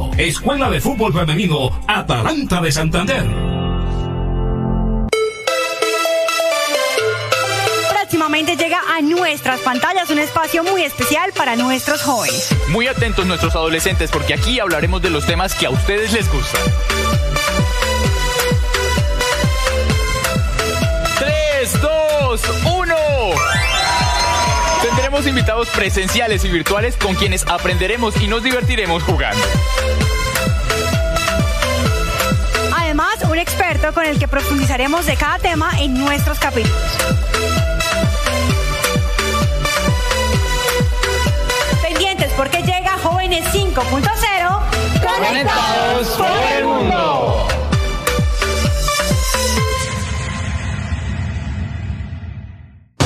Escuela de Fútbol Femenino Atalanta de Santander. Próximamente llega a nuestras pantallas un espacio muy especial para nuestros jóvenes. Muy atentos nuestros adolescentes porque aquí hablaremos de los temas que a ustedes les gustan. 3, 2, 1. Tendremos invitados presenciales y virtuales con quienes aprenderemos y nos divertiremos jugando. Experto con el que profundizaremos de cada tema en nuestros capítulos. Pendientes porque llega Jóvenes 5.0 Conectados por el mundo.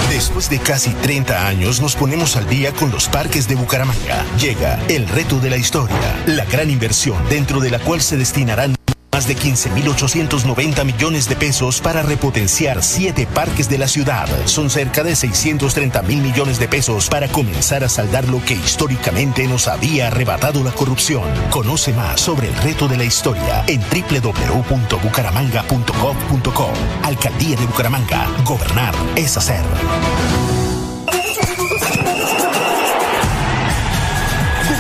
Después de casi 30 años nos ponemos al día con los parques de Bucaramanga. Llega el reto de la historia, la gran inversión dentro de la cual se destinarán más de 15.890 millones de pesos para repotenciar siete parques de la ciudad. Son cerca de 630 mil millones de pesos para comenzar a saldar lo que históricamente nos había arrebatado la corrupción. Conoce más sobre el reto de la historia en www.bucaramanga.gov.co. Alcaldía de Bucaramanga. Gobernar es hacer.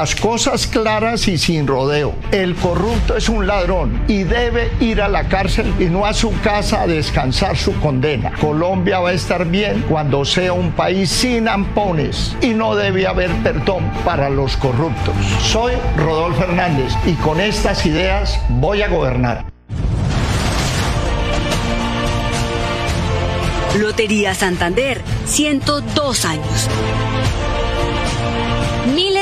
Las cosas claras y sin rodeo. El corrupto es un ladrón y debe ir a la cárcel y no a su casa a descansar su condena. Colombia va a estar bien cuando sea un país sin ampones y no debe haber perdón para los corruptos. Soy Rodolfo Hernández y con estas ideas voy a gobernar. Lotería Santander, 102 años.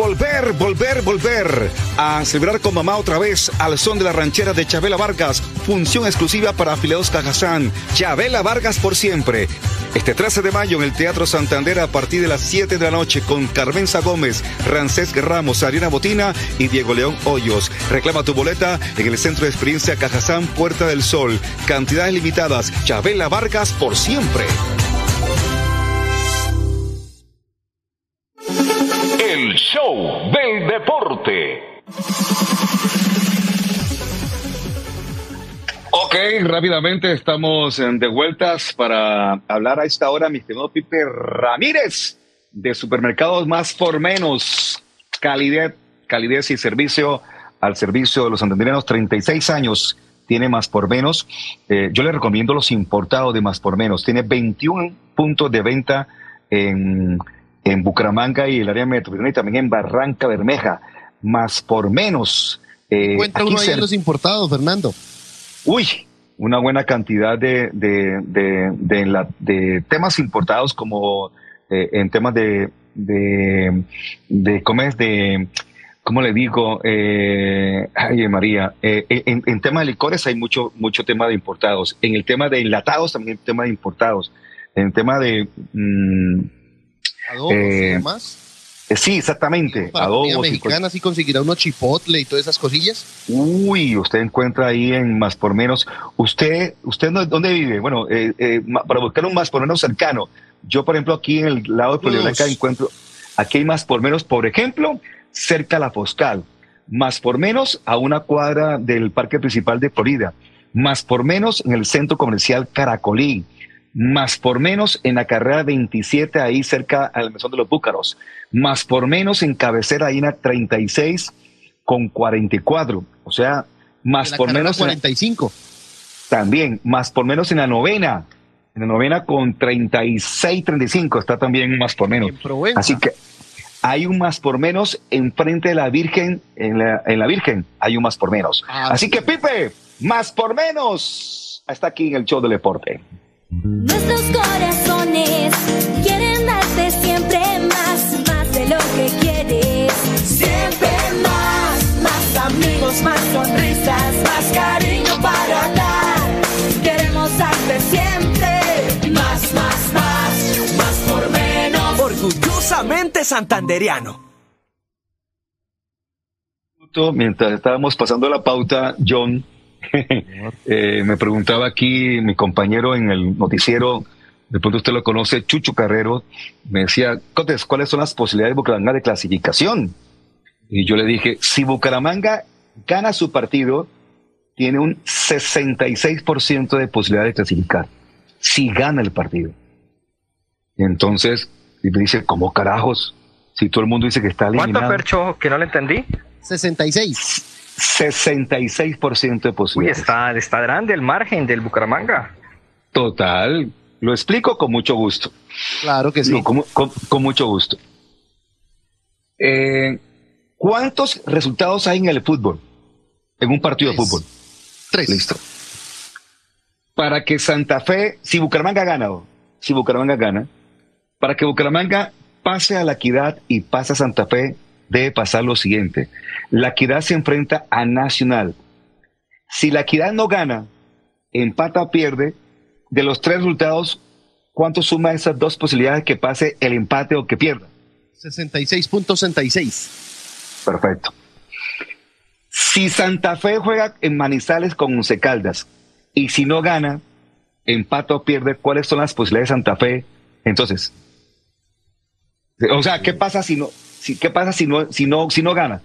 Volver, volver, volver a celebrar con mamá otra vez al son de la ranchera de Chabela Vargas. Función exclusiva para afiliados Cajazán. Chabela Vargas por siempre. Este 13 de mayo en el Teatro Santander a partir de las 7 de la noche con Carmenza Gómez, Rancés Ramos, Ariana Botina y Diego León Hoyos. Reclama tu boleta en el Centro de Experiencia Cajazán Puerta del Sol. Cantidades limitadas. Chabela Vargas por siempre. Del deporte. Ok, rápidamente estamos de vueltas para hablar a esta hora, mi estimado Pipe Ramírez, de Supermercados Más por Menos. Calidez, calidez y servicio al servicio de los santanderianos, 36 años tiene Más por Menos. Eh, yo le recomiendo los importados de Más por Menos. Tiene 21 puntos de venta en, en Bucaramanga y el área metropolitana y también en Barranca Bermeja. Más por Menos. eh, Encuentra uno ahí en los importados, Fernando. Uy, una buena cantidad de, de, de, de la- de temas importados como eh, en temas de, de, de, ¿cómo es? De, ¿cómo le digo? Eh, ay, María, eh, en, en tema de licores hay mucho, mucho tema de importados. En el tema de enlatados también hay tema de importados. En el tema de... mm, Adobos y eh, demás. eh, sí, exactamente. Para adobos y mexicana sí conseguirá uno chipotle y todas esas cosillas. Uy, usted encuentra ahí en más por menos. Usted, usted no- dónde vive? Bueno, eh, eh, para buscar un más por menos cercano. Yo, por ejemplo, aquí en el lado de Dios. encuentro, aquí hay más por menos, por ejemplo, cerca a la Foscal. Más por menos a una cuadra del parque principal de Florida. Más por menos en el centro comercial Caracolí. Más por menos en la carrera 27 ahí cerca al mesón de los Búcaros. Más por menos en cabecera ahí en la 36 con 44. O sea, más por menos en la- 45. también, más por menos en la novena. En la novena con 36, 35 está también un más por menos. Así que hay un más por menos enfrente de la Virgen, en la, en la Virgen hay un más por menos. Ah, Así que Pipe, más por menos. Está aquí en el show del deporte. Nuestros corazones quieren darte siempre más, más de lo que quieres. Siempre más, más amigos, más sonrisas, más cariño para dar. Queremos darte siempre más, más, más, más por menos. Orgullosamente santanderiano. Mientras estábamos pasando la pauta, John, eh, me preguntaba aquí mi compañero en el noticiero, de pronto usted lo conoce, Chucho Carrero, me decía, Cotes, ¿cuáles son las posibilidades de Bucaramanga de clasificación? Y yo le dije, si Bucaramanga gana su partido, tiene un 66% de posibilidad de clasificar, si gana el partido. Y entonces, y me dice, ¿cómo carajos? Si todo el mundo dice que está ¿Cuánto, eliminado. Percho? Que no le entendí. 66. 66% de Uy, posibilidades. está, está grande el margen del Bucaramanga. Total. Lo explico con mucho gusto. Claro que sí. No, con, con- con mucho gusto. Eh, ¿Cuántos resultados hay en el fútbol? En un partido de fútbol. Tres. Listo. Para que Santa Fe, si Bucaramanga gana, o si Bucaramanga gana, para que Bucaramanga pase a la equidad y pase a Santa Fe, debe pasar lo siguiente. La equidad se enfrenta a Nacional. Si la equidad no gana, empata o pierde, de los tres resultados, ¿cuánto suma esas dos posibilidades que pase el empate o que pierda? 66.66. Perfecto. Si Santa Fe juega en Manizales con Once Caldas y si no gana, empata o pierde, ¿cuáles son las posibilidades de Santa Fe? Entonces, o sea, ¿qué pasa si no, si, qué pasa si no, si no, si no gana?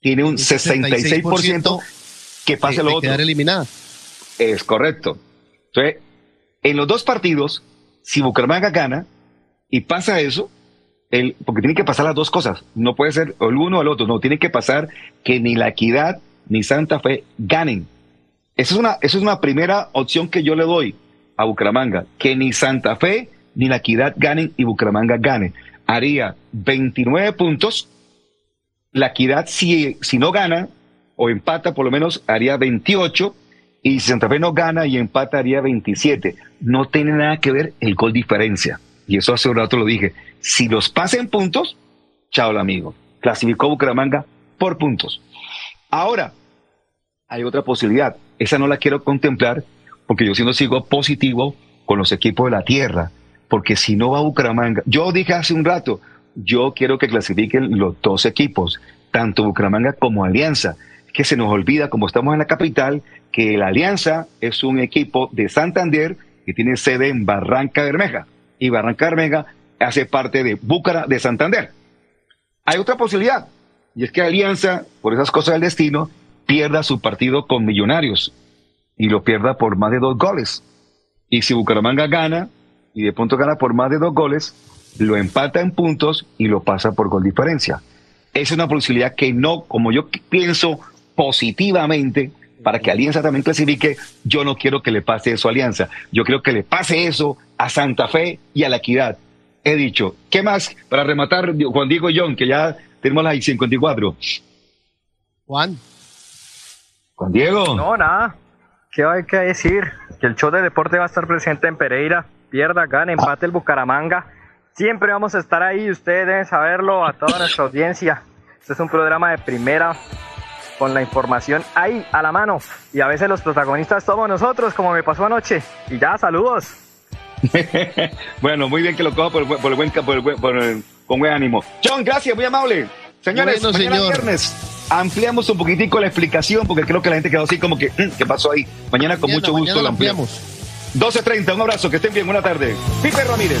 Tiene un 66% que pase de- lo de otro. quedar eliminada. Es correcto. Entonces, en los dos partidos, si Bucaramanga gana y pasa eso, el, porque tiene que pasar las dos cosas, no puede ser el uno o el otro, no, tiene que pasar que ni la Equidad ni Santa Fe ganen. Esa es una, esa es una primera opción que yo le doy a Bucaramanga, que ni Santa Fe ni la Equidad ganen y Bucaramanga gane. Haría 29 puntos, la Equidad si, si no gana o empata por lo menos haría 28 y si Santa Fe no gana y empata haría 27. No tiene nada que ver el gol diferencia. Y eso hace un rato lo dije. Si los pasa en puntos, Chao, amigo. Clasificó Bucaramanga por puntos. Ahora, hay otra posibilidad. Esa no la quiero contemplar porque yo siendo sigo positivo con los equipos de la tierra. Porque si no va Bucaramanga, yo dije hace un rato, yo quiero que clasifiquen los dos equipos, tanto Bucaramanga como Alianza. Que se nos olvida, como estamos en la capital, que la Alianza es un equipo de Santander que tiene sede en Barranca Bermeja. Y Barranca Bermeja hace parte de Búcara de Santander. Hay otra posibilidad, y es que Alianza, por esas cosas del destino, pierda su partido con Millonarios y lo pierda por más de dos goles. Y si Bucaramanga gana, y de punto gana por más de dos goles, lo empata en puntos y lo pasa por gol diferencia. Es una posibilidad que no, como yo pienso positivamente, para que Alianza también clasifique, yo no quiero que le pase eso a Alianza. Yo quiero que le pase eso a Santa Fe y a la Equidad. He dicho, ¿qué más para rematar Juan Diego y John, que ya tenemos las 54? Juan. Juan Diego. No, nada. ¿Qué hay que decir? Que el show de deporte va a estar presente en Pereira. Pierda, gane, empate el Bucaramanga. Siempre vamos a estar ahí, ustedes deben saberlo, a toda nuestra audiencia. Este es un programa de primera, con la información ahí, a la mano. Y a veces los protagonistas somos nosotros, como me pasó anoche. Y ya, saludos. bueno, muy bien que lo coja por, el buen- por el buen, por el buen- por el- con buen ánimo. John, gracias, muy amable. Señores, Bueno, mañana señor. viernes ampliamos un poquitico la explicación porque creo que la gente quedó así como que, "Mm, ¿qué pasó ahí? Mañana con Mañana, mucho gusto lo ampliamos. 12.30, un abrazo, que estén bien, buena tarde. Pipe Ramírez.